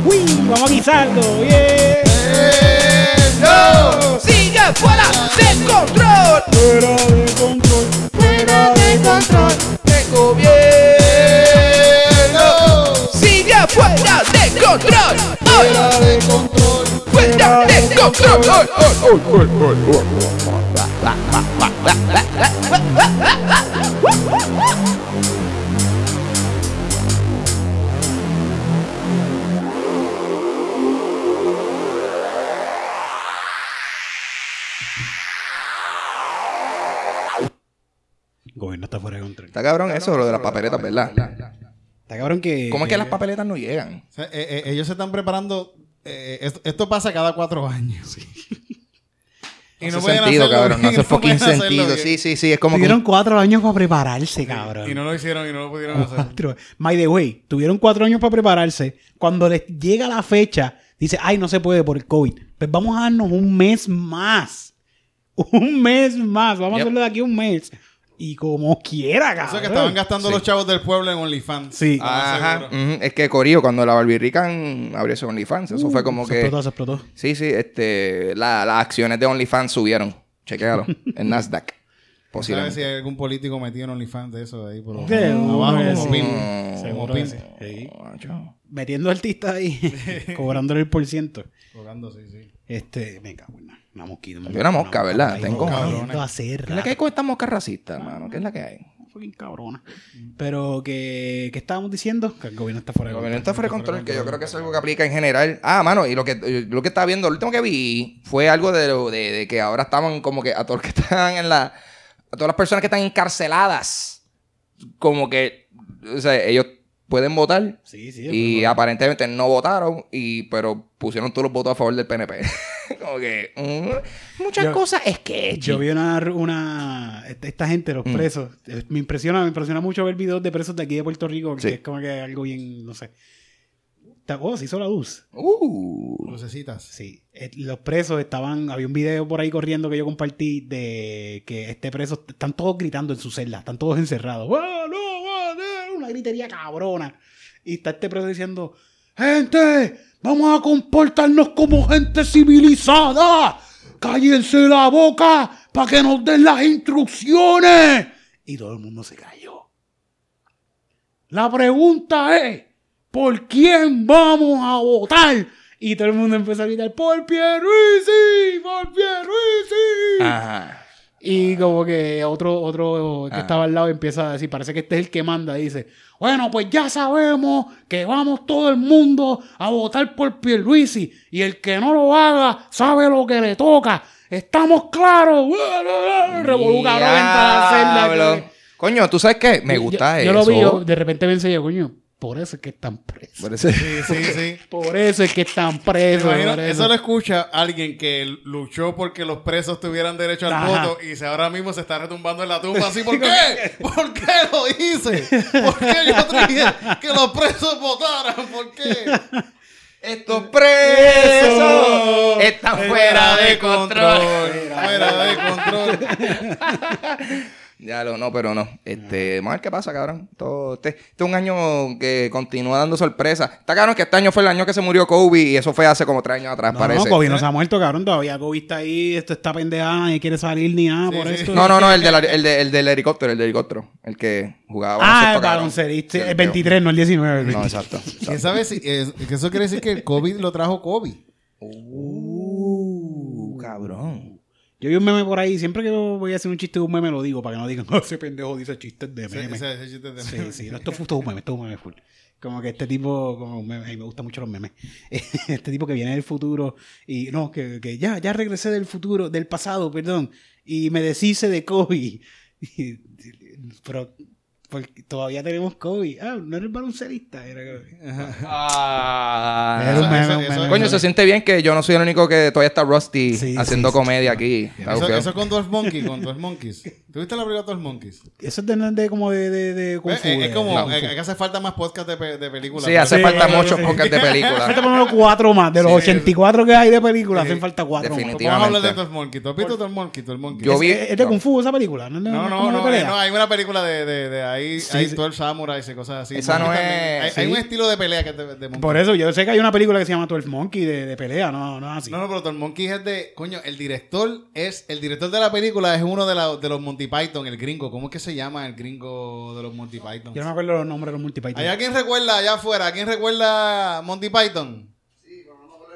S1: uy, vamos a guisarlo, yeah.
S4: Sigue fuera de control.
S1: Fuera de control, fuera de control.
S4: Gobierno sigue fuera de control.
S2: Fuera de control.
S4: Fuera de control.
S1: Gobierno está fuera de control.
S7: Está cabrón eso, lo de las papeletas, ¿verdad?
S1: Está cabrón que.
S7: ¿Cómo es que las papeletas no llegan?
S2: O sea, eh, eh, ellos se están preparando. eh, esto, esto pasa cada cuatro años. y
S7: No hace
S2: pueden
S7: sentido,
S2: hacerlo
S7: cabrón. No hace fucking
S2: pueden hacerlo
S7: sentido.
S2: bien.
S7: Sí, sí, sí. Es como que
S1: Tuvieron cuatro años para prepararse, cabrón.
S2: Y no lo hicieron y no lo pudieron hacer.
S1: Cuatro. My the way, tuvieron cuatro años para prepararse. Cuando les llega la fecha, dice, ay, no se puede por el COVID. Pues vamos a darnos un mes más. Un mes más. Vamos a hacerlo de aquí a un mes. Y como quiera, cabrón.
S2: Eso que estaban gastando los chavos del pueblo en OnlyFans.
S1: Sí.
S7: Ajá.
S2: seguro.
S7: ujú. Es que Corillo, cuando la Barbie Rican abrió ese OnlyFans, eso fue como
S1: Uh, se
S7: que.
S1: explotó, se explotó.
S7: Sí, sí, este, la- las acciones de OnlyFans subieron. Chequéalo, en Nasdaq.
S2: ¿Sabes si
S4: Posiblemente.
S2: hay algún político metido en OnlyFans de eso de ahí? Por
S1: Sí,
S2: abajo, como
S1: sí.
S2: pin. Como pin.
S1: sí.
S4: Macho.
S1: Metiendo artistas ahí, cobrándole el por ciento.
S2: Colgando, sí, sí.
S1: Este, me cago en una, una mosquita.
S4: Una mosca, ¿verdad? Tengo- ¿Qué es la que hay con estas moscas racistas, hermano? ¿Qué es la que hay?
S1: fucking cabrona. Pero que, que estábamos diciendo que el gobierno está fuera
S4: El
S1: de
S4: gobierno
S1: control.
S4: está fuera de control, que yo creo que es algo que aplica en general. Ah, mano, y lo que, lo que estaba viendo, lo último que vi fue algo de, lo- de, de que ahora estaban como que a todos los que están en la. A todas las personas que están encarceladas, como que. O sea, ellos pueden votar.
S1: Sí, sí.
S4: Y aparentemente no votaron, y pero pusieron todos los votos a favor del PNP. como que. mm, muchas
S1: Yo-
S4: cosas es que.
S1: Yo vi una, una esta gente, los
S4: Mm.
S1: presos, eh, me impresiona, me impresiona mucho ver videos de presos de aquí de Puerto Rico,
S4: Sí.
S1: es como que algo bien, no sé. Oh, se hizo la luz.
S4: Uh.
S2: Lucecitas.
S1: Sí, Eh, los presos estaban, había un video por ahí corriendo que yo compartí de que este preso, están todos gritando en su celda, están todos encerrados. ¡Ah, no, ah, no! Una gritería cabrona. Y está este preso diciendo, gente, vamos a comportarnos como gente civilizada. Cállense la boca para que nos den las instrucciones. Y todo el mundo se cayó. La pregunta es, ¿por quién vamos a votar? Y todo el mundo empezó a gritar, por Pierluisi, por Pierluisi.
S4: Ajá.
S1: Y como que otro, otro que
S4: Ah.
S1: estaba al lado empieza a decir, parece que este es el que manda, dice, bueno, pues ya sabemos que vamos todo el mundo a votar por Pierluisi y el que no lo haga sabe lo que le toca. ¿Estamos claros? Revolú, cabrón, entra a la celda.
S4: Coño, ¿tú sabes qué? Me
S1: Yo-
S4: gusta
S1: yo,
S4: eso.
S1: Yo lo vi, yo de repente me enseñé, coño, por eso es que están presos.
S4: Por eso-
S2: Sí, sí, sí.
S1: Por eso es que están presos.
S2: imagino,
S1: por
S2: eso lo escucha alguien que luchó porque los presos tuvieran derecho al
S1: Ajá.
S2: voto y se ahora mismo se está retumbando en la tumba así. ¿Por qué? ¿Por qué lo hice? ¿Por qué yo dije que los presos votaran? ¿Por qué?
S4: Estos presos están fuera de control.
S2: Fuera de control.
S4: Ya lo, no, pero no. Este, vamos a ver qué pasa, cabrón. Todo, este, este es un año que continúa dando sorpresas. Está cabrón que este año fue el año que se murió Kobe y eso fue hace como tres años atrás,
S1: No,
S4: parece.
S1: no, Kobe no se ha muerto, cabrón. Todavía Kobe está ahí, esto está pendejada, nadie quiere salir ni nada por
S2: sí.
S1: esto.
S4: No, no, no, el, del- el, de- el del helicóptero, el del helicóptero. El que jugaba
S1: Ah, el
S4: cabrón.
S1: baloncerista. El
S4: que-
S1: 23, no el 19. el
S4: No,
S1: 23.
S4: exacto.
S2: ¿Quién sabe si eh, que eso quiere decir que el COVID lo trajo COVID?
S4: Uh, cabrón.
S1: Yo vi un meme por ahí, siempre que voy a hacer un chiste de un meme lo digo, para que no digan, "Oh, ese pendejo dice chistes de meme.
S2: ese- ese chiste de-
S1: Sí, sí, no, esto todo un meme, esto es un meme full. Como que este tipo, como un meme, ay, me gustan mucho los memes. Este tipo que viene del futuro y no, que, que ya, ya regresé del futuro, del pasado, perdón, y me deshice de Kobe. Pero porque todavía tenemos Kobe. Ah, no eres baloncerista. Era Kobe.
S4: Ah.
S1: Era un meme,
S2: eso-
S1: un
S2: eso-
S1: meme.
S4: Coño, se siente bien que yo no soy el único que todavía está Rusty
S1: Sí,
S4: haciendo
S1: sí, sí.
S4: comedia aquí.
S2: Eso, eso con 12 Monkeys, con 12 Monkeys. ¿Tuviste la película 12 Monkeys?
S1: Eso es de, de como de, de, de Kung
S2: Eh,
S1: Fu,
S2: eh,
S1: de-
S2: es como,
S1: Kung
S2: eh,
S1: Fu.
S2: es que hace falta más podcast de, pe- de películas.
S4: Sí, hace
S1: Sí,
S4: falta
S1: sí,
S4: muchos
S1: sí.
S4: podcasts de
S1: Falta
S4: películas.
S1: por lo menos cuatro más. De los
S2: Sí,
S1: 84 que hay de películas,
S2: Sí.
S1: hacen falta cuatro más.
S4: Definitivamente.
S2: Vamos a hablar de 12 Monkeys. ¿Tú has visto 12 Monkeys? 12 Monkeys.
S4: Yo
S1: ¿Es,
S4: vi-
S1: es de Kung Fu esa película? No, no,
S2: No, no, no, eh, no, hay una película de, de, de ahí,
S1: Sí,
S2: hay
S1: sí.
S2: 12 Samurais y cosas así.
S4: Esa no
S2: Monkeys
S4: es-
S2: también. Hay,
S4: sí.
S2: hay un estilo de pelea que es de, de Monkeys.
S1: Por eso, yo sé que hay una película que se llama 12 Monkey de, de pelea, no, no es así.
S2: No, no, pero 12 Monkeys es de... Coño, el director es... El director de la película es uno de, la- de los Monty Python, el gringo. ¿Cómo es que se llama el gringo de los Monty Python?
S1: Yo no me acuerdo los nombres de los multipython.
S2: ¿Hay alguien recuerda allá afuera? ¿Alguien recuerda Monty Python?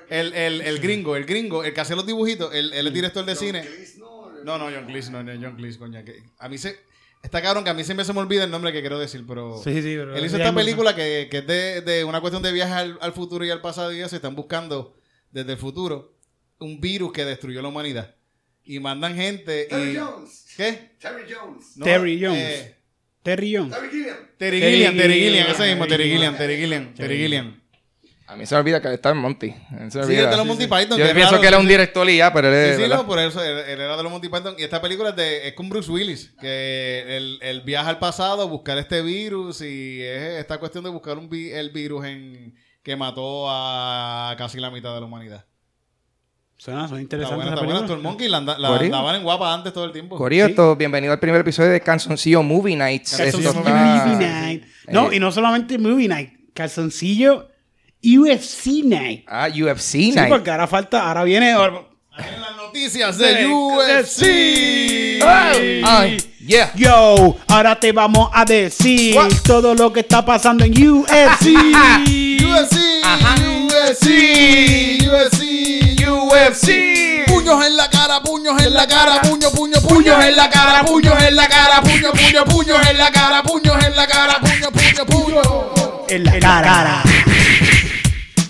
S2: El, el, el gringo, el gringo, el que hacía los dibujitos, el, él es director de cine. No, no, John Cleese, no, no, John Cleese, coña. que a mí se... Está cabrón que a mí siempre se me olvida el nombre que quiero decir, pero...
S1: Sí, sí, pero-
S2: Él hizo esta
S1: me-
S2: película que, que es de, de una cuestión de viaje al, al futuro y al pasado y eso. Están buscando desde el futuro un virus que destruyó la humanidad. Y mandan gente
S5: Terry
S2: y...
S5: Jones.
S2: ¿Qué?
S5: Terry Jones.
S2: No,
S1: Terry Jones.
S2: eh,
S1: Terry Jones.
S5: Terry Gilliam.
S2: Terry Gilliam, Terry Gilliam, ese mismo, Terry Gilliam, Terry Gilliam, Terry Gilliam.
S4: A mí se me olvida que él está en Monty. Se me
S2: Sí,
S4: olvida.
S2: es de los Monty Python.
S4: Yo pienso que
S2: sí,
S4: un director y ya, pero él es.
S2: Sí, sí,
S4: ¿verdad?
S2: no, por eso él, él era de los Monty Python. Y esta película es, de, es con Bruce Willis, que él, él viaja al pasado a buscar este virus y es esta cuestión de buscar un vi- el virus en que mató a casi la mitad de la humanidad.
S1: Suena, suena
S2: Está
S1: interesante
S2: buena,
S1: esa
S2: está buena. el Monkey la, la
S4: Corillo.
S2: andaban en guapa antes todo el tiempo.
S4: Corillo,
S1: Sí.
S4: bienvenido al primer episodio de Canzoncillo Movie Nights.
S1: Calzoncillo
S4: Esto está-
S1: Movie Night. No,
S4: Eh,
S1: y no solamente Movie Night. Calzoncillo UFC Night.
S4: Ah, UFC
S1: Sí,
S4: Night.
S1: porque ahora falta, ahora viene...
S2: En las noticias de
S1: De-
S2: UFC.
S4: Ay, yeah.
S1: Yo, ahora te vamos a decir
S4: What?
S1: todo lo que está pasando en UFC.
S2: UFC,
S4: Ajá.
S2: En la cara, puños en la cara, puño, puño, puños en la cara, puños en la cara, puño, puño, puños en la cara, puños en la cara, puño, puño, puño.
S1: en la cara.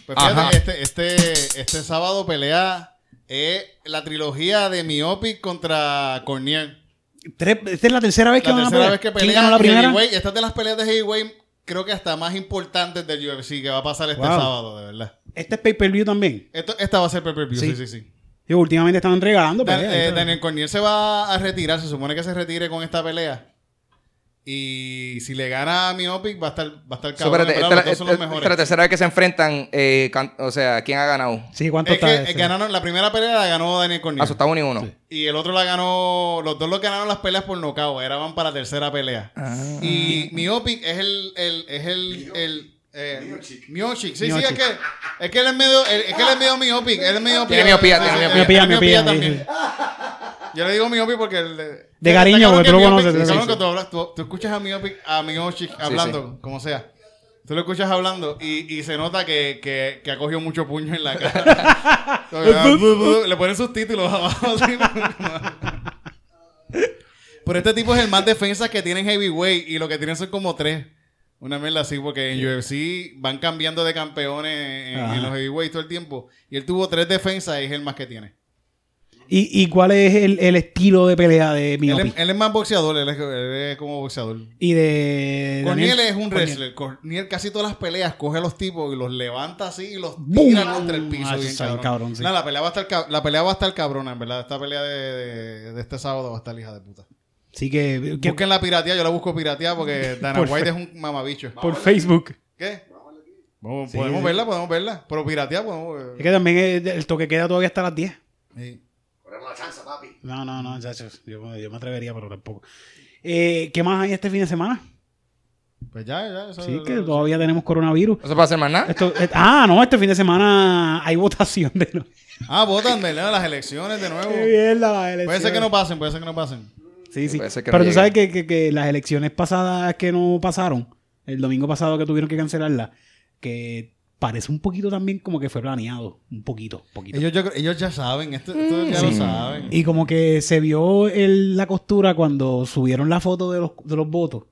S2: Pues fíjate, este, este, este sábado pelea eh, la trilogía de Miopic contra Cornier.
S1: Tres- Esta es la tercera vez que
S2: La
S1: van a
S2: tercera
S1: pelear.
S2: vez que
S1: ¿Quién
S2: pelea
S1: ganó la primera?
S2: Heavyweight. Esta es de las peleas de Heavyweight, creo que hasta más importantes del UFC que va a pasar este
S1: Wow.
S2: sábado, de verdad.
S1: Este es pay-per-view también.
S2: Esto, esta va a ser pay-per-view,
S1: Sí.
S2: sí, sí, sí.
S1: Yo, últimamente estaban regalando
S2: Dan-
S1: peleas.
S2: eh, Daniel Cornier se va a retirar, se supone que se retire con esta pelea. Y si le gana a Miopic, va a estar, va a estar
S4: So,
S2: cabrón.
S4: espérate,
S2: ¿verdad?
S4: esta,
S2: Los son los
S4: esta es
S2: mejores.
S4: la tercera vez que se enfrentan. eh, can- o sea, ¿quién ha ganado?
S1: Sí, ¿cuánto
S2: Es que
S1: está?
S2: eh,
S1: ese?
S2: ganaron, la primera pelea la ganó Daniel Cornier.
S4: Ah, so está uno y uno.
S2: Y el otro la ganó, los dos lo ganaron las peleas por nocaut, era van para la tercera pelea.
S4: Ah.
S2: Y Miopic es el, el, es el, el eh, Miochic. Sí, sí, es que, es que él es medio, es que él es medio miopic, él es medio
S4: Tiene miopía,
S2: sí,
S4: tiene
S2: sí,
S4: miopía.
S2: también. Yo le digo miopic porque el de,
S1: De cariño, porque tú lo conoces,
S2: Cabrón,
S1: sí, sí.
S2: que tú, hablas- tú- tú escuchas a Miopic, a Miochic hablando, como sea. Tú lo escuchas hablando y, y se nota que, que, que ha cogido mucho puño en la cara. Le ponen subtítulos abajo. así. Pero este tipo es el más defensa que tienen heavyweight y lo que tienen son como tres. Una mierda así, porque en UFC van cambiando de campeones en, los heavyweight todo el tiempo. Y él tuvo tres defensas y es el más que tiene.
S1: ¿Y, y cuál es el, el estilo de pelea de Miopi?
S2: él es más boxeador, él es, él es como boxeador.
S1: Y de.
S2: Corniel es un wrestler. Corniel casi todas las peleas coge a los tipos y los levanta así y los tira contra el piso.
S1: Ah,
S2: bien cabrón.
S1: cabrón, sí.
S2: No, la pelea va a estar la pelea va a estar cabrona, en verdad. Esta pelea de, de- de este sábado va a estar hija de puta.
S1: Así que. que-
S2: Busquen la pirateada, yo la busco pirateada porque Dana
S1: Por
S2: White es un mamabicho.
S1: por Facebook.
S2: ¿Qué? Podemos verla, podemos verla. Pero pirateada podemos ver.
S1: Es que también el toque queda todavía hasta las 10.
S2: Sí.
S5: Ponemos la chance, papi.
S1: No, no, no, muchachos. Yo, me- yo me atrevería, pero tampoco. Eh, ¿Qué más hay este fin de semana?
S2: Pues ya, ya. Eso,
S1: Sí, que
S2: eso-
S1: todavía tenemos coronavirus.
S4: ¿No se puede hacer más nada?
S1: Esto- eh, ah, no, este fin de semana hay votación de nuevo.
S2: Ah, votan, ¿verdad? Las elecciones de nuevo.
S1: Qué bien la elección.
S2: Puede ser que no pasen, puede ser que no pasen.
S1: Sí, sí.
S4: Que
S1: Pero
S4: no
S1: tú sabes que, que- que las elecciones pasadas que no pasaron, el domingo pasado que tuvieron que cancelarlas, que parece un poquito también como que fue planeado. Un poquito, poquito.
S2: Ellos, yo creo- ellos ya saben, esto, esto ya lo saben.
S1: Y como que se vio el- la costura cuando subieron la foto de los, de los votos.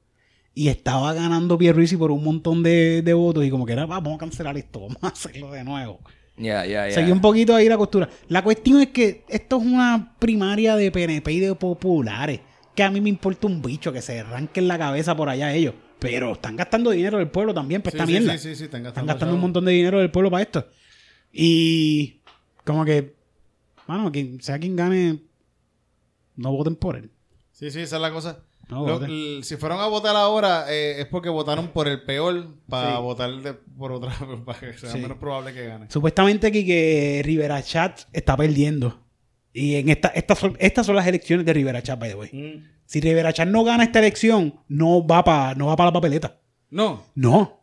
S1: Y estaba ganando Pierluisi por un montón de, de votos. Y como que era, "Va, vamos a cancelar esto, vamos a hacerlo de nuevo.
S4: Ya, ya, ya.
S1: Seguí un poquito ahí la costura. La cuestión es que esto es una primaria de PNP y de populares. Que a mí me importa un bicho que se arranquen la cabeza por allá ellos. Pero están gastando dinero del pueblo también para
S2: Sí,
S1: esta
S2: sí,
S1: mierda.
S2: sí, sí, sí, están
S1: Están
S2: gastando,
S1: gastando un montón de dinero del pueblo para esto. Y como que, mano, quien sea quien gane, no voten por él.
S2: Sí, sí, esa es la cosa.
S1: No
S2: Lo- l- si fueron a votar ahora, eh, es porque votaron por el peor para
S1: Sí.
S2: votar de- por otra, para que sea
S1: Sí.
S2: menos probable que gane.
S1: Supuestamente aquí que Rivera Chat está perdiendo. Y en esta, estas, son, estas son las elecciones de Rivera Chat, by the way.
S2: Mm.
S1: Si Rivera Chat no gana esta elección, no va para no va para la papeleta.
S2: No,
S1: No.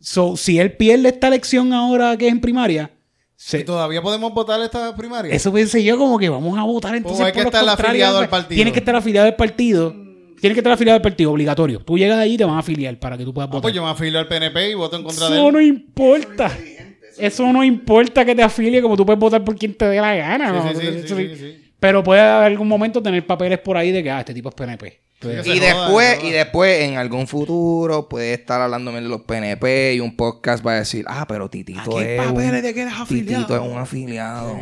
S1: So, si él pierde esta elección ahora que es en primaria, se-
S2: ¿y todavía podemos votar esta primaria?
S1: eso pensé yo como que vamos a votar entonces
S2: hay
S1: por
S2: que estar afiliado al partido.
S1: Tiene que estar afiliado al partido. Tiene que estar afiliado al partido, obligatorio. Tú llegas allí y te van a afiliar para que tú puedas
S2: Ah,
S1: votar.
S2: pues yo me afilio al PNP y voto en contra de
S1: Eso
S2: él.
S1: no importa. Eso no importa que te afilie, como tú puedes votar por quien te dé la gana. Pero puede haber algún momento tener papeles por ahí de que, ah, este tipo es PNP.
S2: Sí,
S4: Y después,
S2: joda.
S4: y después, en algún futuro, puede estar hablándome de los PNP y un podcast va a decir, ah, pero Titito
S1: ¿A qué
S4: es
S1: papeles
S4: un,
S1: de que eres afiliado?
S4: Titito es un afiliado.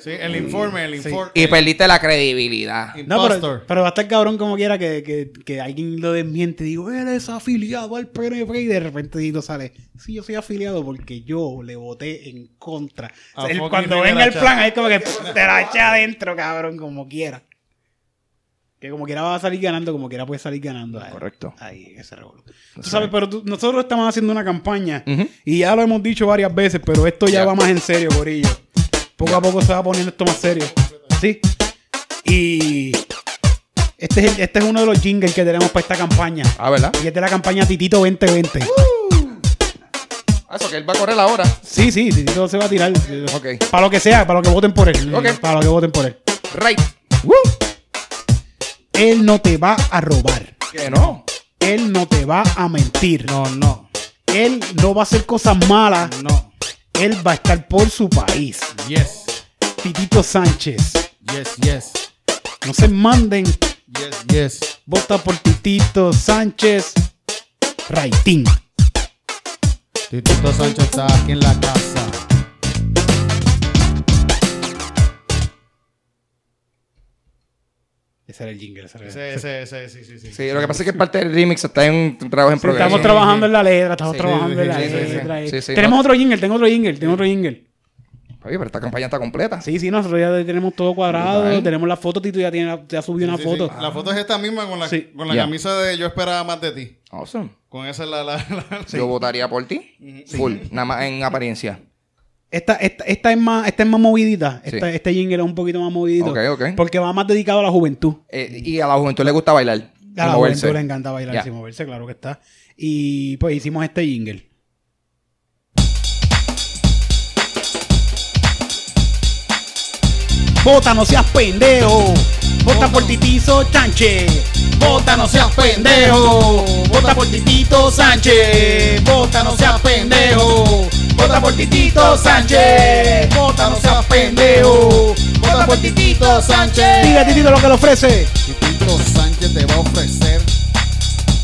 S2: Sí, el informe, el informe.
S4: Y perdiste la credibilidad.
S1: No, pero, pero va a estar cabrón como quiera que, que, que alguien lo desmiente y digo, eres afiliado al PNP y de repente Tito sale, sí, yo soy afiliado porque yo le voté en contra. O sea,
S2: A
S1: él
S2: fucking
S1: cuando venga el plan, ahí como que pff, te la echa adentro, cabrón, como quiera. Que como quiera va a salir ganando, como quiera puede salir ganando. Ahí,
S4: Correcto.
S1: Ahí, ese revolú. Tú sabes, pero tú- nosotros estamos haciendo una campaña y ya lo hemos dicho varias veces, pero esto ya va más en serio, Corillo. Poco a poco se va poniendo esto más serio. ¿Sí? Y este es, el- este es uno de los jingles que tenemos para esta campaña.
S4: Ah, ¿verdad?
S1: Y es de la campaña Titito 2020.
S4: Ah, eso que él va a correr ahora.
S1: Sí, sí, Titito se va a tirar.
S4: Ok.
S1: Para lo que sea, para lo que voten por él.
S4: Ok.
S1: Para lo que voten por él.
S4: Right.
S1: Él no te va a robar.
S4: Que no.
S1: Él no te va a mentir.
S2: No, no,
S1: Él no va a hacer cosas malas.
S2: no.
S1: Él va a estar por su país.
S2: Yes,
S1: Titito Sánchez.
S2: yes, yes,
S1: No se manden.
S2: yes, yes.
S1: Vota por Titito Sánchez. Raitín.
S2: Titito Sánchez está aquí en la casa.
S1: Ese era el jingle. ese era-
S2: ese, ese, sí, sí, sí.
S4: Sí, lo que pasa es que parte del remix está en un trabajo en
S1: Sí,
S4: progreso.
S1: estamos trabajando en la letra, estamos
S4: Sí,
S1: trabajando
S2: sí,
S1: en la
S2: sí, sí, sí.
S1: letra.
S4: Sí, sí,
S1: tenemos otro jingle, tengo otro jingle, tengo otro jingle.
S4: Oye, pero esta campaña está completa.
S1: Sí, sí, nosotros ya tenemos todo cuadrado, tenemos la foto, Tito ya, tiene, ya subió una
S2: Sí, sí.
S1: foto.
S2: La foto es esta misma con la,
S1: Sí.
S2: con la camisa de Yo esperaba más de ti.
S4: Awesome.
S2: Con esa es la... la, la-
S4: Yo votaría por ti. Full. Nada más en apariencia.
S1: Esta, esta, esta es más, esta es más movidita.
S4: Sí.
S1: Esta- este jingle es un poquito más movidito. Porque va más dedicado a la juventud.
S4: Eh, y a la juventud le gusta bailar.
S1: A la
S4: moverse.
S1: juventud le encanta bailar
S4: Ya.
S1: y moverse, claro que está. Y pues hicimos este jingle. Vota, no seas pendejo. Vota por Titito Sánchez. Vota, no seas pendejo. Vota por Titito Sánchez. Vota, no seas pendejo. Vota por Titito Sánchez. Vota, no seas pendejo. Vota por Titito Sánchez. Diga Titito lo que le ofrece.
S2: Titito Sánchez te va a ofrecer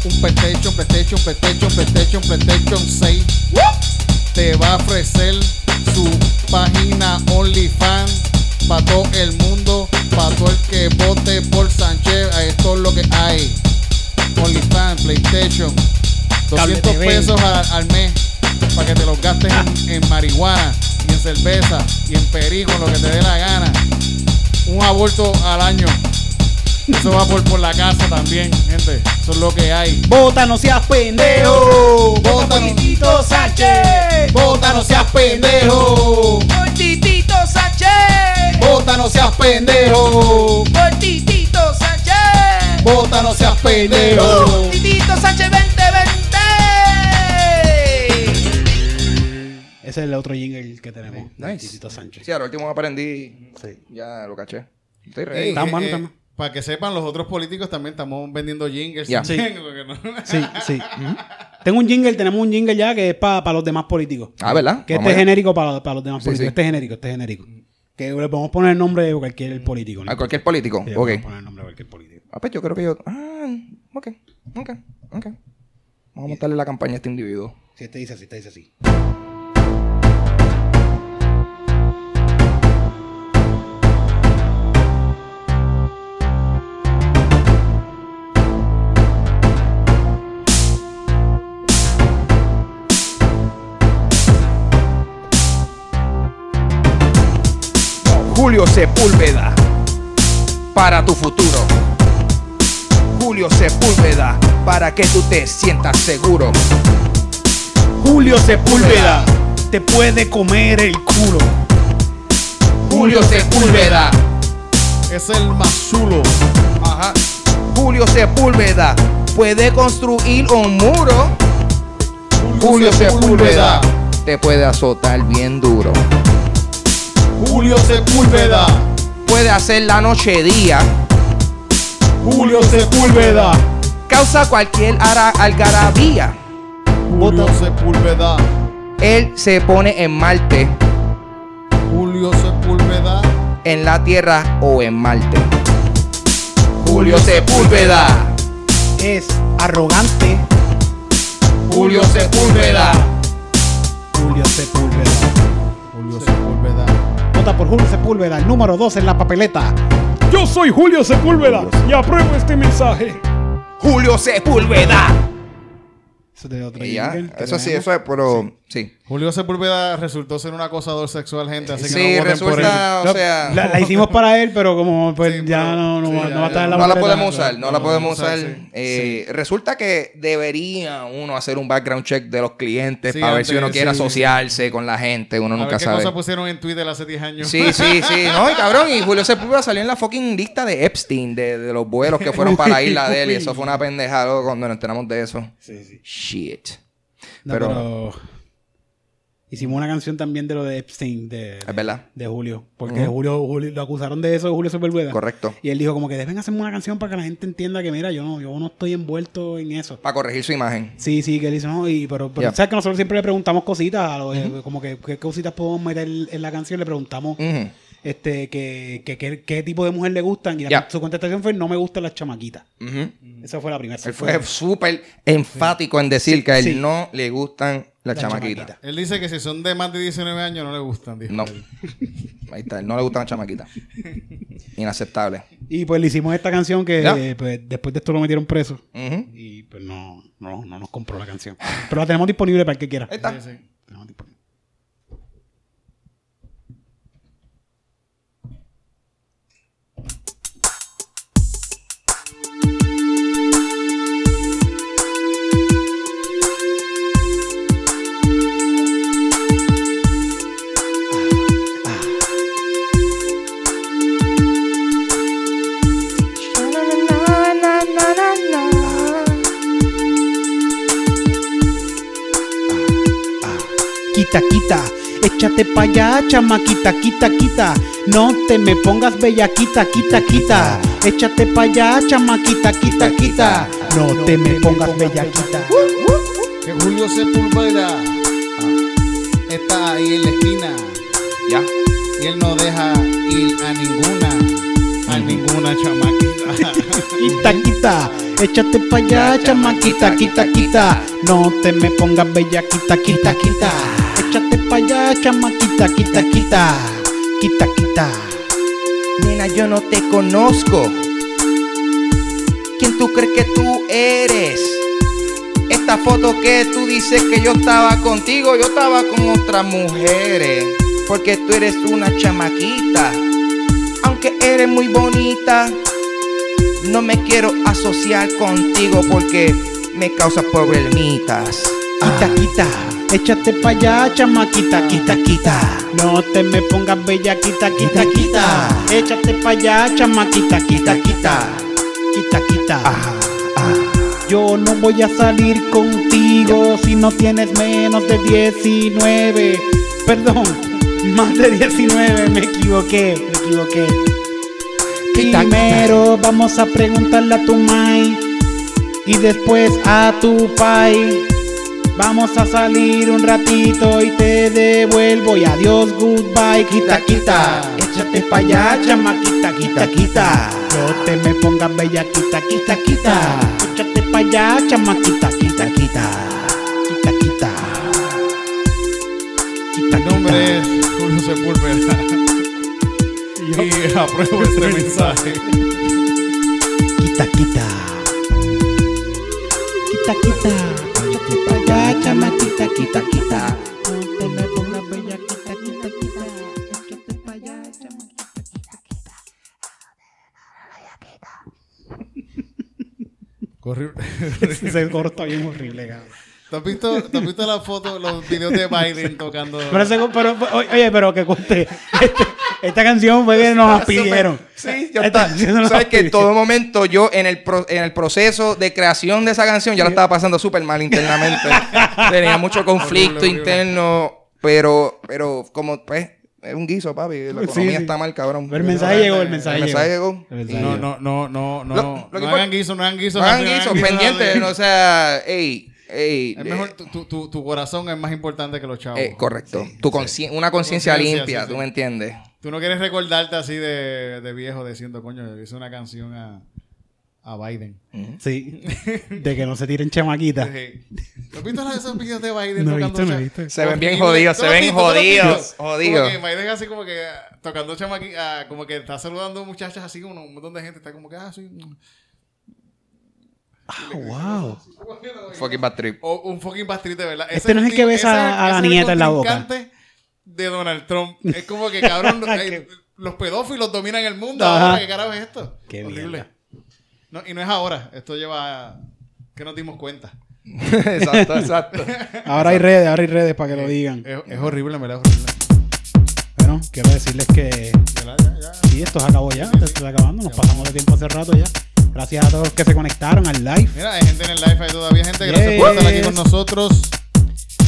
S2: un PlayStation, PlayStation, PlayStation, PlayStation, PlayStation 6. Te va a ofrecer su página OnlyFans para todo el mundo, para todo el que vote por Sánchez. Esto es lo que hay. OnlyFans, PlayStation.
S1: Cable
S2: 200
S1: TV.
S2: pesos al mes para que te los gastes en, en marihuana y en cerveza y en perico, lo que te dé la gana. Un aborto al año. Eso va por, por la casa también, gente. Eso es lo que hay.
S1: Vota, no seas pendejo.
S2: Vota
S1: Titito Sánchez.
S2: Vota, no seas pendejo.
S8: Por Titito Sánchez.
S2: Vota, no seas pendejo.
S8: Por Titito Sánchez.
S2: Vota, no seas pendejo.
S8: Titito Sánchez 2020.
S1: Ese es el otro jingle que tenemos. de
S4: Nice.
S1: Titito Sánchez.
S4: Sí, ahora último aprendí.
S1: Sí.
S4: Ya lo caché. Estoy
S2: Ey,
S4: ready.
S1: Está bueno,
S2: eh, eh. Para que sepan, los otros políticos también estamos vendiendo jingles. No-
S1: Sí, sí. Ujú. Tengo un jingle, tenemos un jingle ya que es para los demás políticos.
S4: Ah, ¿verdad?
S1: Que
S4: Vamos
S1: este es genérico para, para los demás
S4: Sí,
S1: políticos.
S4: sí.
S1: Este es genérico, este es genérico. Que le podemos poner el nombre de cualquier político. ¿no?
S4: A cualquier político.
S1: Sí,
S4: Ok.
S1: podemos poner el nombre de cualquier político.
S4: Ah, pues yo creo que yo. Ah, ok. Ok. Ok. Vamos a montarle la campaña a este individuo.
S1: Si este dice así, este dice así.
S4: Julio Sepúlveda. Para tu futuro. Julio Sepúlveda. Para que tú te sientas seguro.
S1: Julio Sepúlveda te puede comer el culo.
S4: Julio Sepúlveda.
S2: Es el más chulo.
S4: Ajá. Julio Sepúlveda. Puede construir un muro. Julio Sepúlveda. Te puede azotar bien duro.
S2: Julio Sepúlveda.
S4: Puede hacer la noche día.
S2: Julio Sepúlveda.
S4: Causa cualquier ara- algarabía.
S2: Julio Sepúlveda.
S4: Él se pone en Marte,
S2: Julio Sepúlveda.
S4: en la Tierra o en Marte. Julio Sepúlveda.
S1: Es arrogante.
S4: Julio Sepúlveda.
S1: Julio Sepúlveda.
S2: Julio Sepúlveda.
S1: Vota por Julio Sepúlveda, el número 2 en la papeleta. Yo soy Julio Sepúlveda y apruebo este mensaje.
S4: Julio Sepúlveda.
S1: Eso es de otro
S4: ya, eso sí, eso es, pero sí.
S2: Julio Sepúlveda resultó ser un acosador sexual, gente. Así que
S4: Sí,
S2: no voten por él.
S4: resulta, o sea,
S1: la, la hicimos para él, pero como pues
S2: Sí,
S1: ya
S2: pero-
S1: no, no,
S2: sí,
S1: va-
S2: ya,
S1: no va a estar en la
S4: no la podemos usar, no la podemos usar.
S2: sí.
S4: Eh, Resulta que debería uno hacer un background check de los clientes
S2: Sí,
S4: para ver si uno quiere
S2: sí.
S4: asociarse con la gente, uno
S2: A ver
S4: nunca
S2: qué
S4: sabe.
S2: cosa pusieron en Twitter hace 10 años.
S4: Sí, sí, sí. No, y cabrón, y Julio Sepúlveda salió en la fucking lista de Epstein, de, de los vuelos que fueron para la isla de él. Y eso fue una pendejada cuando nos enteramos de eso.
S1: Sí, sí.
S4: Shit.
S1: No,
S4: Pero-
S1: pero... Hicimos una canción también de lo de Epstein, de, Julio. Porque Julio, Julio- lo acusaron de eso de Julio Sepulveda.
S4: Correcto.
S1: Y él dijo como que deben hacerme una canción para que la gente entienda que mira, yo no, yo no estoy envuelto en eso.
S4: Para corregir su imagen.
S1: Sí, sí, que él dice, no, y, pero, sabes que nosotros siempre le preguntamos cositas, a como que qué cositas podemos meter en la canción, le preguntamos este que, que- que- qué tipo de mujer le gustan, y la- su contestación fue, no me gustan las chamaquitas. Esa fue la primera.
S4: Él fue súper enfático en decir que a él
S1: Sí.
S4: no le gustan
S1: La chamaquita.
S2: Él dice que si son de más de 19 años no le gustan. dijo
S4: No.
S2: él.
S4: Ahí está, él no le gustan las chamaquitas. Inaceptable.
S1: Y pues le hicimos esta canción que eh, pues, después de esto lo metieron preso. Y pues no, no, no nos compró la canción. Pero la tenemos disponible para el que quiera.
S4: Ahí está.
S2: Sí, sí.
S1: Quita, quita, échate pa' allá, chamaquita, quita, quita. No te me pongas bellaquita, quita, quita. Échate pa' allá, chamaquita, quita, quita. No te me pongas bellaquita.
S2: Que Julio Sepúlveda está ahí en la esquina
S4: Ya.
S2: y él no deja ir a ninguna, a ninguna chamaquita.
S1: Quita, quita, échate pa' allá, chamaquita, quita, quita. No te me pongas bellaquita, quita, quita. Échate pa' allá, chamaquita, quita, quita. Quita, quita.
S8: Nena, yo no te conozco. ¿Quién tú crees que tú eres? Esta foto que tú dices que yo estaba contigo, yo estaba con otras mujeres. Porque tú eres una chamaquita. Aunque eres muy bonita, no me quiero asociar contigo porque me causa problemitas.
S1: Quita, quita, échate pa' allá, chamaquita, quita, quita. No te me pongas bella, quita, quita, quita. Échate pa' allá, chamaquita, quita, quita. Quita, quita. Yo no voy a salir contigo si no tienes menos de 19. Perdón, más de 19, me equivoqué, me equivoqué.
S8: Quita,
S1: Primero vamos a preguntarle a tu mai y después a tu pai. Vamos a salir un ratito y te devuelvo y adiós, goodbye, quita, quita. Échate pa' allá, chamaquita, quita, quita. No te me pongas bella, quita, quita, quita. Échate pa' allá, chamaquita, quita, quita. Quita, quita. Quita,
S2: Mi nombre es Julio Sepúlveda y apruebo este mensaje.
S1: Quita, quita. Quita, quita. Échate pa' allá, chamaquita, quita, quita. No te me pongas bella, quita, quita, quita. Échate pa' allá, chamaquita, quita, quita. Ese coro está bien horrible, cabrón.
S2: ¿Te has visto, te has visto la foto, los videos de Biden tocando?
S1: Pero, ese- pero, oye, pero que conste. este- esta canción fue que nos pidieron.
S4: Sí,
S1: nos la
S4: Sabes que en todo momento yo en el, pro- en el proceso de creación de esa canción ya la estaba pasando súper mal internamente. Tenía mucho conflicto interno, pero, pero como pues es un guiso, papi. La economía
S1: sí.
S4: está mal, cabrón.
S1: Pero el mensaje llegó, el mensaje
S4: El mensaje
S1: llegó. El mensaje
S2: No,
S1: llegó.
S2: no, no, no, no.
S4: Lo- lo
S2: no
S4: que
S2: hagan
S4: importa-
S2: guiso, no hagan guiso.
S4: No hagan
S2: no
S4: guiso,
S2: dale.
S4: O sea, ey, ey.
S2: Es
S4: eh,
S2: mejor, tu, tu, tu, tu corazón es más importante que los chavos.
S4: eh, correcto. Tu consci- una conciencia limpia,
S2: sí,
S4: tú me entiendes.
S2: Tú no quieres recordarte así de, de viejo diciendo, coño, yo hice una canción a, a Biden.
S1: Sí. De que no se tiren chamaquitas.
S2: Sí. ¿Tú has visto esos videos de Biden
S1: No
S2: tocando
S1: visto, no.
S4: Se ven bien jodidos,
S2: ¿Tú
S4: se ven jodidos, jodidos.
S2: Como que Biden así como que ah, tocando chamaqui, ah, como que está saludando muchachas así, como un montón de gente está como que, ah, sí.
S1: Ah, wow.
S4: Fucking bad trip.
S2: O un fucking Bastrit de verdad.
S1: Este no es el que besa a la nieta en la boca.
S2: De Donald Trump. Es como que, cabrón, los pedófilos dominan el mundo.
S1: Ajá.
S2: Ahora, ¿qué carajo es esto?
S1: Qué
S2: Horrible. No, y no es ahora. Esto lleva que nos dimos cuenta.
S4: exacto, exacto.
S1: Ahora hay redes, ahora hay redes para que lo digan.
S2: Es, es horrible, me la es horrible.
S1: Bueno, quiero decirles que
S2: ¿Verdad? Ya, ya.
S1: sí, esto se acabó ya. Esto se está acabando. Nos pasamos de tiempo hace rato ya. Gracias a todos los que se conectaron al live.
S2: Mira, hay gente en el live, hay todavía gente. Gracias
S1: Yeah.
S2: por estar aquí con nosotros.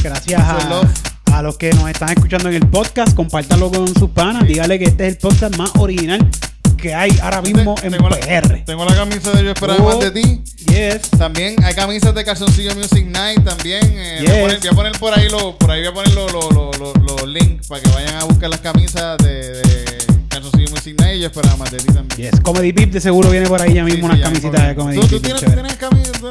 S1: Gracias
S2: Mucho
S1: a,
S2: love.
S1: A los que nos están escuchando en el podcast, compártalo con sus panas. Dígale que este es el podcast más original que hay ahora mismo en
S2: tengo, la,
S1: PR.
S2: tengo la camisa de Yo Esperaba
S1: Oh.
S2: Más de Ti.
S1: Yes.
S2: También hay camisas de Calzoncillo Music Night también. eh, voy, a
S1: Yes.
S2: poner, voy a poner por ahí los por ahí voy a poner los los- los- los links para que vayan a buscar las camisas de, de Calzoncillo Music Night y Yo Esperaba Más de Ti también.
S1: Yes. Comedy Pip de seguro viene por ahí ya
S2: Sí,
S1: mismo
S2: sí,
S1: unas
S2: ya
S1: camisitas de Comedy
S2: ¿Tú, tú
S1: Pip.
S2: tienes, tienes de-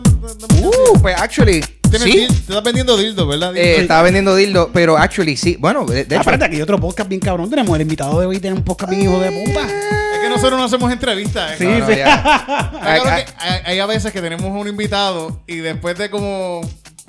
S2: de-
S4: Uh, pues actually,
S2: Tienes
S4: sí.
S2: Te estás vendiendo dildo, ¿verdad?
S4: Eh, estaba vendiendo dildo, pero actually sí. Bueno, de, de hecho,
S1: espérate, aquí hay otro podcast bien cabrón. Tenemos el invitado de hoy, tiene un podcast bien hijo de puta.
S2: Es que nosotros no hacemos entrevistas.
S1: Sí,
S2: eh.
S4: no,
S1: sí.
S4: ya.
S2: Está claro
S4: Ay,
S2: que hay, hay a veces que tenemos un invitado y después de como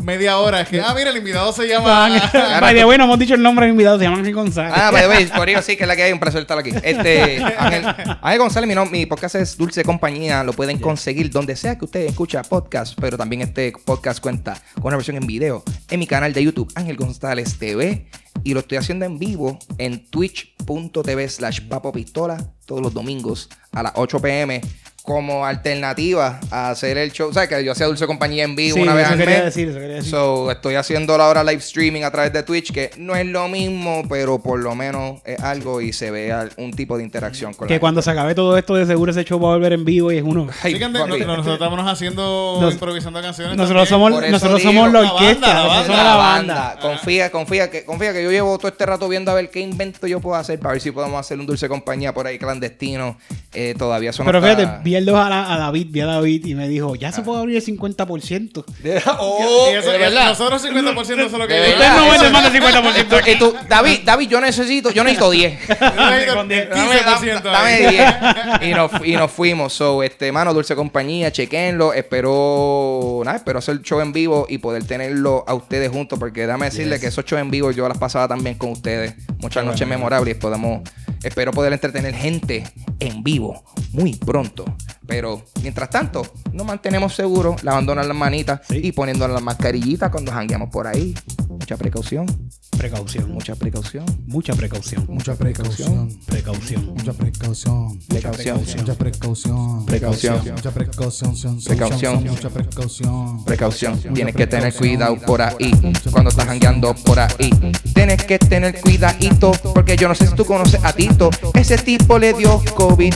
S2: media hora es que, ah, mira, el invitado se llama.
S1: By the way, no hemos dicho el nombre del invitado, se llama Ángel González.
S4: Ah, by the way, por ello sí que es la que hay, un placer estar aquí. Este, Ángel, Ángel González, mi, nom- mi podcast es Dulce Compañía, lo pueden conseguir donde sea que usted escucha podcast, pero también este podcast cuenta con una versión en video en mi canal de YouTube, Ángel González TV, y lo estoy haciendo en vivo en twitch.tv slash papopistola todos los domingos a las 8 pm como alternativa a hacer el show. ¿Sabes? Que yo hacía Dulce Compañía en vivo
S1: Sí,
S4: una vez
S1: eso
S4: al
S1: quería
S4: mes.
S1: decir, eso quería decir.
S4: So, estoy haciendo ahora live streaming a través de Twitch, que no es lo mismo, pero por lo menos es algo y se ve un tipo de interacción con
S1: que
S4: la
S1: cuando se acabe todo esto, de seguro ese show va a volver en vivo y es uno.
S4: Ay,
S2: Así que ande-
S4: papi.
S2: no- no- nosotros estamos haciendo,
S1: Nos-
S2: improvisando canciones.
S1: Nosotros
S2: también.
S1: somos, nosotros
S4: digo,
S1: somos la
S2: la
S1: orquesta,
S2: banda,
S1: nosotros somos la banda.
S4: banda. Confía, confía que, confía que yo llevo todo este rato viendo a ver qué invento yo puedo hacer para ver si podemos hacer un dulce compañía por ahí clandestino. Eh, todavía eso no
S1: Pero
S4: está-
S1: fíjate, vi el dos a, la- a David, vi a David y me dijo, ya se puede abrir el 50%.
S4: Oh,
S2: Y eso-
S4: de
S2: y
S4: verdad.
S2: nosotros 50% eso es lo que.
S1: Ustedes no
S4: eso-
S1: más del 50%.
S4: Y tú, David, David, yo necesito, yo necesito 10.
S1: Con diez.
S4: Dame,
S2: 15%
S4: dame
S2: ahí.
S4: 10. Y nos, y nos fuimos. So, este, mano, Dulce Compañía, chequenlo. Espero, nada, espero hacer show en vivo y poder tenerlo a ustedes juntos. Porque dame decirle que esos shows en vivo yo las pasaba también con ustedes. Muchas noches memorables. Podemos, espero poder entretener gente en vivo muy pronto. Pero mientras tanto, nos mantenemos seguros, lavándonos las manitas
S1: Sí.
S4: y poniéndonos las mascarillitas cuando jangueamos por ahí. Mucha precaución,
S1: Precaución,
S4: mucha precaución.
S1: mucha precaución.
S2: Mucha precaución.
S1: Precaución.
S2: Mucha precaución.
S4: Precaución.
S2: Mucha precaución.
S4: Precaución.
S2: Mucha precaución.
S4: Precaución.
S2: Mucha precaución.
S4: Precaución, tienes que tener cuidado por ahí cuando estás jangueando por ahí. Tienes que tener cuidadito porque yo no sé si tú conoces a Tito. Ese tipo le dio COVID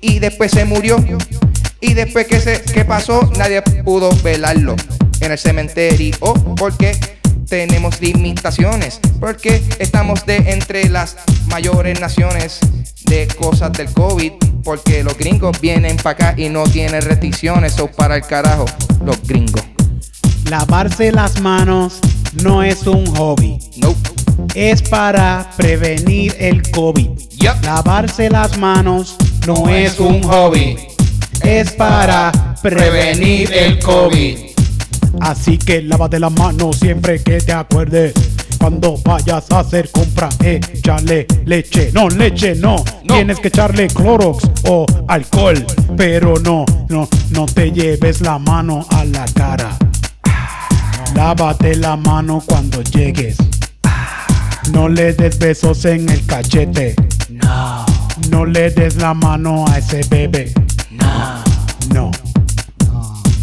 S4: y después se murió. Y después que se que pasó, nadie pudo velarlo en el cementerio porque tenemos limitaciones, porque estamos de entre las mayores naciones de cosas del COVID, porque los gringos vienen para acá y no tienen restricciones, o para el carajo, los gringos.
S1: Lavarse las manos no es un hobby.
S4: Nope.
S1: Es para prevenir el COVID.
S4: Yup.
S1: Lavarse las manos no es un hobby. Es para prevenir el COVID. Así que lávate las manos siempre que te acuerdes. Cuando vayas a hacer compra, échale leche. No, leche no.
S4: No.
S1: Tienes que echarle Clorox o alcohol. Pero no, no, no te lleves la mano a la cara. Lávate la mano cuando llegues. No le des besos en el cachete. No. No le des la mano a ese bebé. No. No.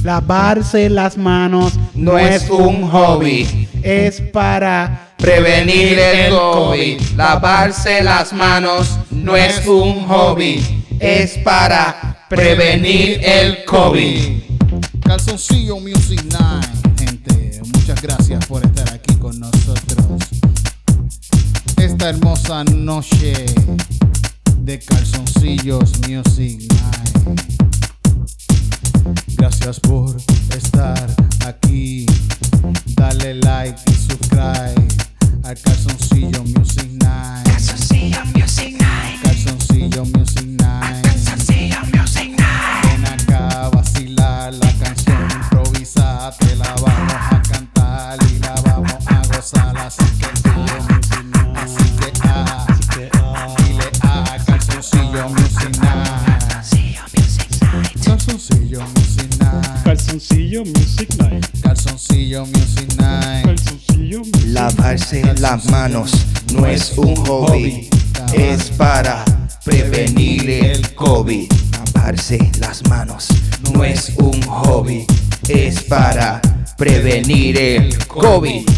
S1: Lavarse las manos no, es un hobby. Es para
S4: Prevenir el COVID. Lavarse las manos no es un hobby. Es para prevenir el COVID.
S2: Calzoncillo Music Night, gente. Muchas gracias por estar aquí con nosotros. Esta hermosa noche de Calzoncillos Music Night. Gracias por estar aquí. Dale like y subscribe al Calzoncillo Music Night.
S3: Calzoncillo Music Night.
S2: Calzoncillo Music Night.
S4: Las manos. No es un hobby, es para prevenir el COVID,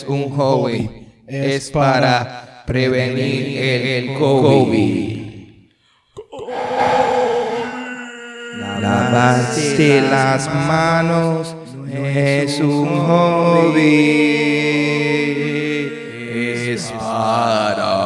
S4: es un hobby, es para prevenir el COVID.
S1: Lavarse las manos
S4: es un hobby, es para